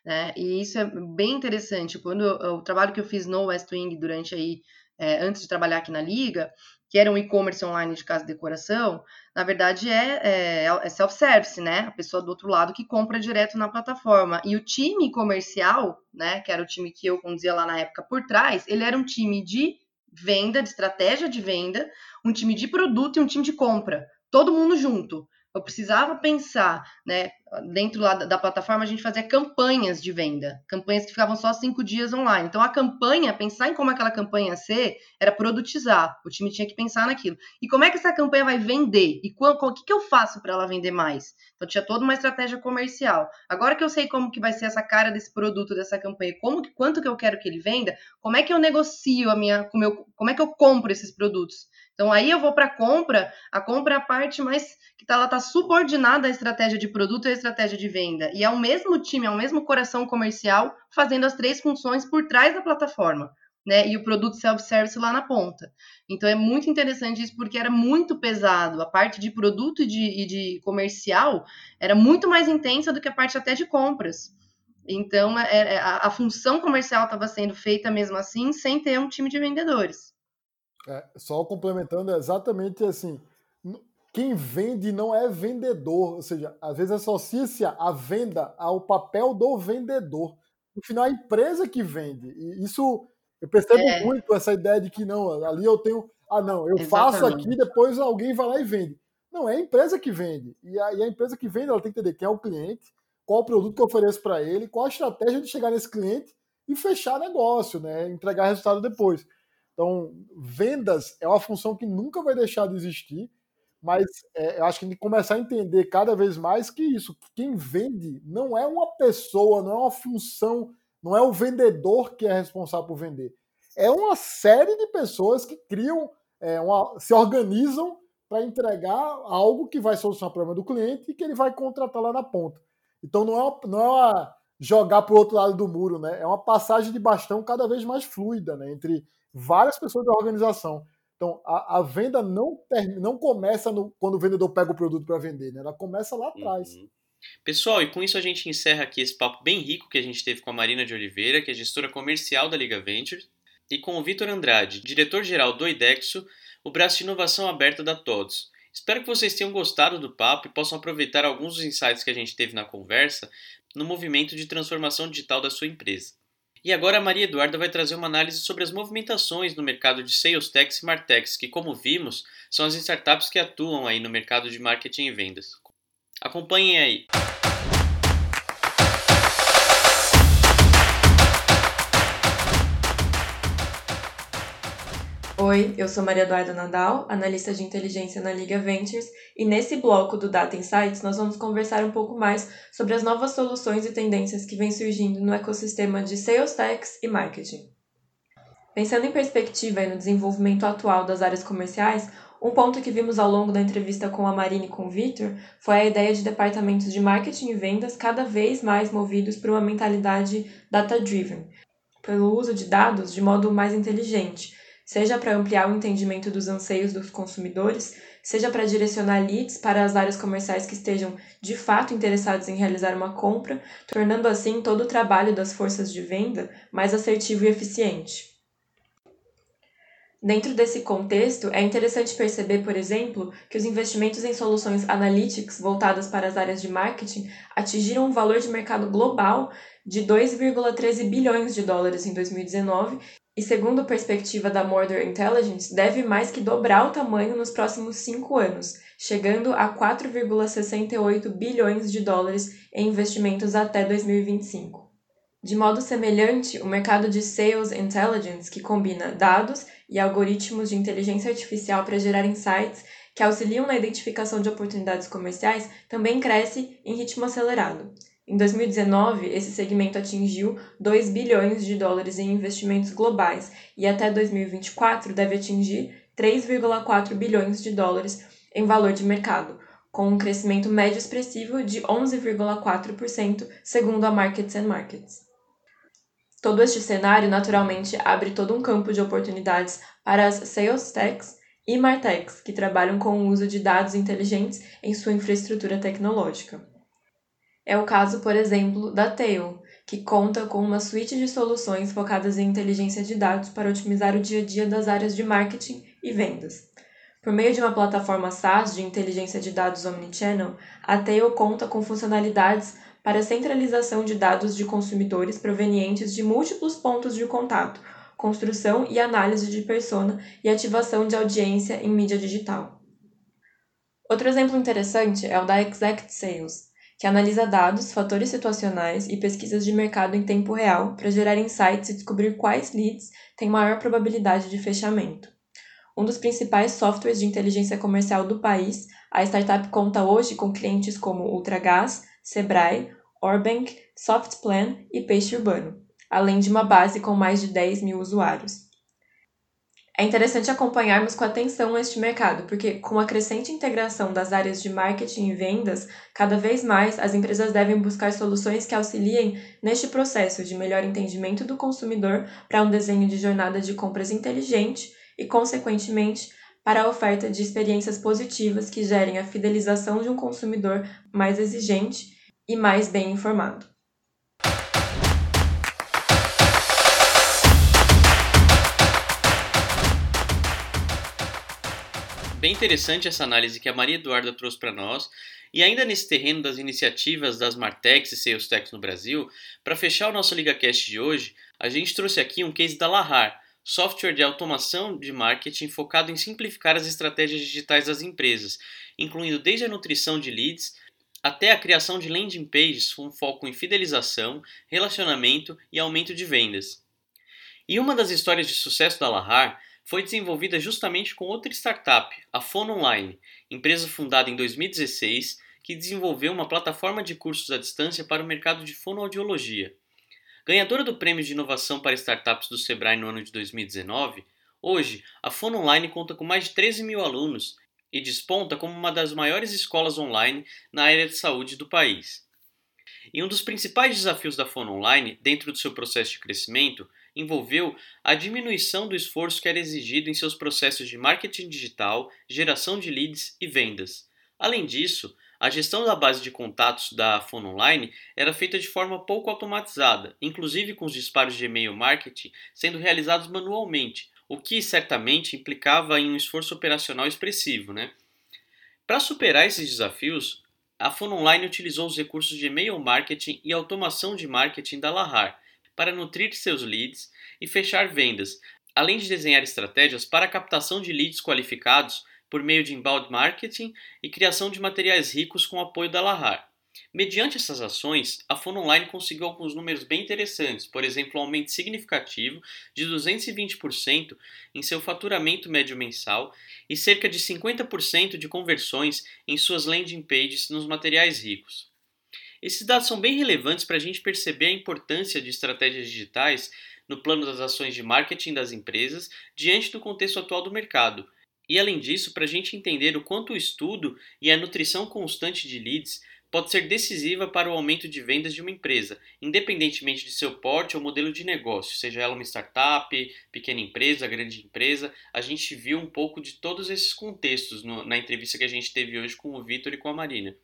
Né? E isso é bem interessante. Quando o trabalho que eu fiz no West Wing durante aí, é, antes de trabalhar aqui na Liga, que era um e-commerce online de casa de decoração, na verdade é, é, é self-service, né? A pessoa do outro lado que compra direto na plataforma. E o time comercial, né, que era o time que eu conduzia lá na época por trás, ele era um time de venda, de estratégia de venda, um time de produto e um time de compra. Todo mundo junto. Eu precisava pensar, né? Dentro lá da, plataforma, a gente fazia campanhas de venda, campanhas que ficavam só cinco dias online. Então, a campanha, pensar em como aquela campanha ia ser, era produtizar. O time tinha que pensar naquilo. E como é que essa campanha vai vender? E o que, que eu faço para ela vender mais? Então, tinha toda uma estratégia comercial. Agora que eu sei como que vai ser essa cara desse produto, dessa campanha, como que, quanto que eu quero que ele venda, como é que eu negocio a minha, como, eu, como é que eu compro esses produtos? Então aí eu vou para a compra, a compra é a parte mais que tá, ela está subordinada à estratégia de produto estratégia de venda. E é o mesmo time, é o mesmo coração comercial fazendo as três funções por trás da plataforma. Né, e o produto self-service lá na ponta. Então é muito interessante isso, porque era muito pesado. A parte de produto e de, e de comercial era muito mais intensa do que a parte até de compras. Então é, é a, a função comercial estava sendo feita mesmo assim, sem ter um time de vendedores. É, só complementando, é exatamente assim. Quem vende não é vendedor, ou seja, às vezes associa-se a venda ao papel do vendedor. No final, é a empresa que vende. E isso eu percebo é. muito essa ideia de que não, ali eu tenho. Ah, não, eu exatamente. faço aqui, depois alguém vai lá e vende. Não, é a empresa que vende. E a, e a empresa que vende, ela tem que entender quem é o cliente, qual o produto que eu ofereço para ele, qual a estratégia de chegar nesse cliente e fechar negócio, né? entregar resultado depois. Então, vendas é uma função que nunca vai deixar de existir, mas é, eu acho que a gente começar a entender cada vez mais que isso, quem vende não é uma pessoa, não é uma função, não é o vendedor que é responsável por vender. É uma série de pessoas que criam, é, uma, se organizam para entregar algo que vai solucionar o problema do cliente e que ele vai contratar lá na ponta. Então não é, não é uma jogar para o outro lado do muro, né? É uma passagem de bastão cada vez mais fluida, né? Entre várias pessoas da organização. Então, a, a venda não, ter, não começa no, quando o vendedor pega o produto para vender, né? Ela começa lá atrás. Uhum. Pessoal, e com isso a gente encerra aqui esse papo bem rico que a gente teve com a Marina de Oliveira, que é gestora comercial da Liga Ventures, e com o Vitor Andrade, diretor-geral do IDEXO, o braço de inovação aberta da Todos. Espero que vocês tenham gostado do papo e possam aproveitar alguns dos insights que a gente teve na conversa no movimento de transformação digital da sua empresa. E agora a Maria Eduarda vai trazer uma análise sobre as movimentações no mercado de Sales Techs e Martechs, que, como vimos, são as startups que atuam aí no mercado de marketing e vendas. Acompanhem aí. Oi, eu sou Maria Eduarda Nadal, analista de inteligência na Liga Ventures, e nesse bloco do Data Insights nós vamos conversar um pouco mais sobre as novas soluções e tendências que vêm surgindo no ecossistema de Sales Techs e Marketing. Pensando em perspectiva e no desenvolvimento atual das áreas comerciais, um ponto que vimos ao longo da entrevista com a Marine e com o Victor foi a ideia de departamentos de marketing e vendas cada vez mais movidos por uma mentalidade data-driven, pelo uso de dados de modo mais inteligente seja para ampliar o entendimento dos anseios dos consumidores, seja para direcionar leads para as áreas comerciais que estejam de fato interessados em realizar uma compra, tornando assim todo o trabalho das forças de venda mais assertivo e eficiente. Dentro desse contexto, é interessante perceber, por exemplo, que os investimentos em soluções analytics voltadas para as áreas de marketing atingiram um valor de mercado global de 2,13 bilhões de dólares em 2019 e segundo a perspectiva da Mordor Intelligence, deve mais que dobrar o tamanho nos próximos cinco anos, chegando a 4,68 bilhões de dólares em investimentos até 2025. De modo semelhante, o mercado de Sales Intelligence, que combina dados e algoritmos de inteligência artificial para gerar insights que auxiliam na identificação de oportunidades comerciais, também cresce em ritmo acelerado. Em 2019, esse segmento atingiu 2 bilhões de dólares em investimentos globais e até 2024 deve atingir 3,4 bilhões de dólares em valor de mercado, com um crescimento médio expressivo de 11,4%, segundo a Markets and Markets. Todo este cenário, naturalmente, abre todo um campo de oportunidades para as sales techs e martechs, que trabalham com o uso de dados inteligentes em sua infraestrutura tecnológica. É o caso, por exemplo, da Tail, que conta com uma suite de soluções focadas em inteligência de dados para otimizar o dia a dia das áreas de marketing e vendas. Por meio de uma plataforma SaaS de inteligência de dados omnichannel, a Tail conta com funcionalidades para centralização de dados de consumidores provenientes de múltiplos pontos de contato, construção e análise de persona e ativação de audiência em mídia digital. Outro exemplo interessante é o da Exact Sales, que analisa dados, fatores situacionais e pesquisas de mercado em tempo real para gerar insights e descobrir quais leads têm maior probabilidade de fechamento. Um dos principais softwares de inteligência comercial do país, a startup conta hoje com clientes como Ultragás, Sebrae, Orbank, Softplan e Peixe Urbano, além de uma base com mais de 10 mil usuários. É interessante acompanharmos com atenção este mercado, porque com a crescente integração das áreas de marketing e vendas, cada vez mais as empresas devem buscar soluções que auxiliem neste processo de melhor entendimento do consumidor para um desenho de jornada de compras inteligente e, consequentemente, para a oferta de experiências positivas que gerem a fidelização de um consumidor mais exigente e mais bem informado. Bem interessante essa análise que a Maria Eduarda trouxe para nós. E ainda nesse terreno das iniciativas das Martex e SalesTechs no Brasil, para fechar o nosso LigaCast de hoje, a gente trouxe aqui um case da Lahar, software de automação de marketing focado em simplificar as estratégias digitais das empresas, incluindo desde a nutrição de leads até a criação de landing pages com foco em fidelização, relacionamento e aumento de vendas. E uma das histórias de sucesso da Lahar foi desenvolvida justamente com outra startup, a Fono Online, empresa fundada em 2016 que desenvolveu uma plataforma de cursos à distância para o mercado de fonoaudiologia. Ganhadora do Prêmio de Inovação para Startups do Sebrae no ano de 2019, hoje a Fono Online conta com mais de 13 mil alunos e desponta como uma das maiores escolas online na área de saúde do país. E um dos principais desafios da Fono Online, dentro do seu processo de crescimento, envolveu a diminuição do esforço que era exigido em seus processos de marketing digital, geração de leads e vendas. Além disso, a gestão da base de contatos da Fono Online era feita de forma pouco automatizada, inclusive com os disparos de e-mail marketing sendo realizados manualmente, o que certamente implicava em um esforço operacional expressivo. Né? Para superar esses desafios, a Fono Online utilizou os recursos de e-mail marketing e automação de marketing da Lahar para nutrir seus leads e fechar vendas, além de desenhar estratégias para a captação de leads qualificados por meio de inbound marketing e criação de materiais ricos com o apoio da Lahar. Mediante essas ações, a Fono Online conseguiu alguns números bem interessantes, por exemplo, um aumento significativo de 220% em seu faturamento médio mensal e cerca de 50% de conversões em suas landing pages nos materiais ricos. Esses dados são bem relevantes para a gente perceber a importância de estratégias digitais no plano das ações de marketing das empresas diante do contexto atual do mercado, e além disso, para a gente entender o quanto o estudo e a nutrição constante de leads pode ser decisiva para o aumento de vendas de uma empresa, independentemente de seu porte ou modelo de negócio, seja ela uma startup, pequena empresa, grande empresa. A gente viu um pouco de todos esses contextos no, na entrevista que a gente teve hoje com o Vitor e com a Marina.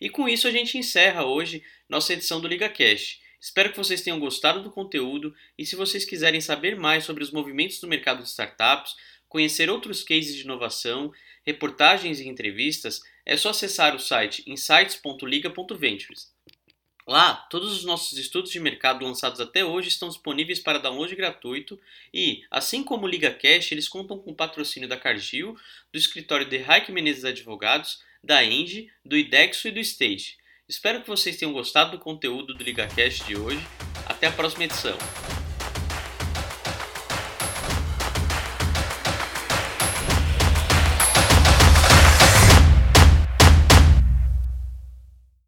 E com isso a gente encerra hoje nossa edição do Liga Cash. Espero que vocês tenham gostado do conteúdo e se vocês quiserem saber mais sobre os movimentos do mercado de startups, conhecer outros cases de inovação, reportagens e entrevistas, é só acessar o site insights.liga.ventures. Lá, todos os nossos estudos de mercado lançados até hoje estão disponíveis para download gratuito e, assim como o Liga Cash, eles contam com o patrocínio da Cargill, do escritório de Raik Menezes Advogados, da Engie, do IDEXO e do Stage. Espero que vocês tenham gostado do conteúdo do Liga Cash de hoje. Até a próxima edição.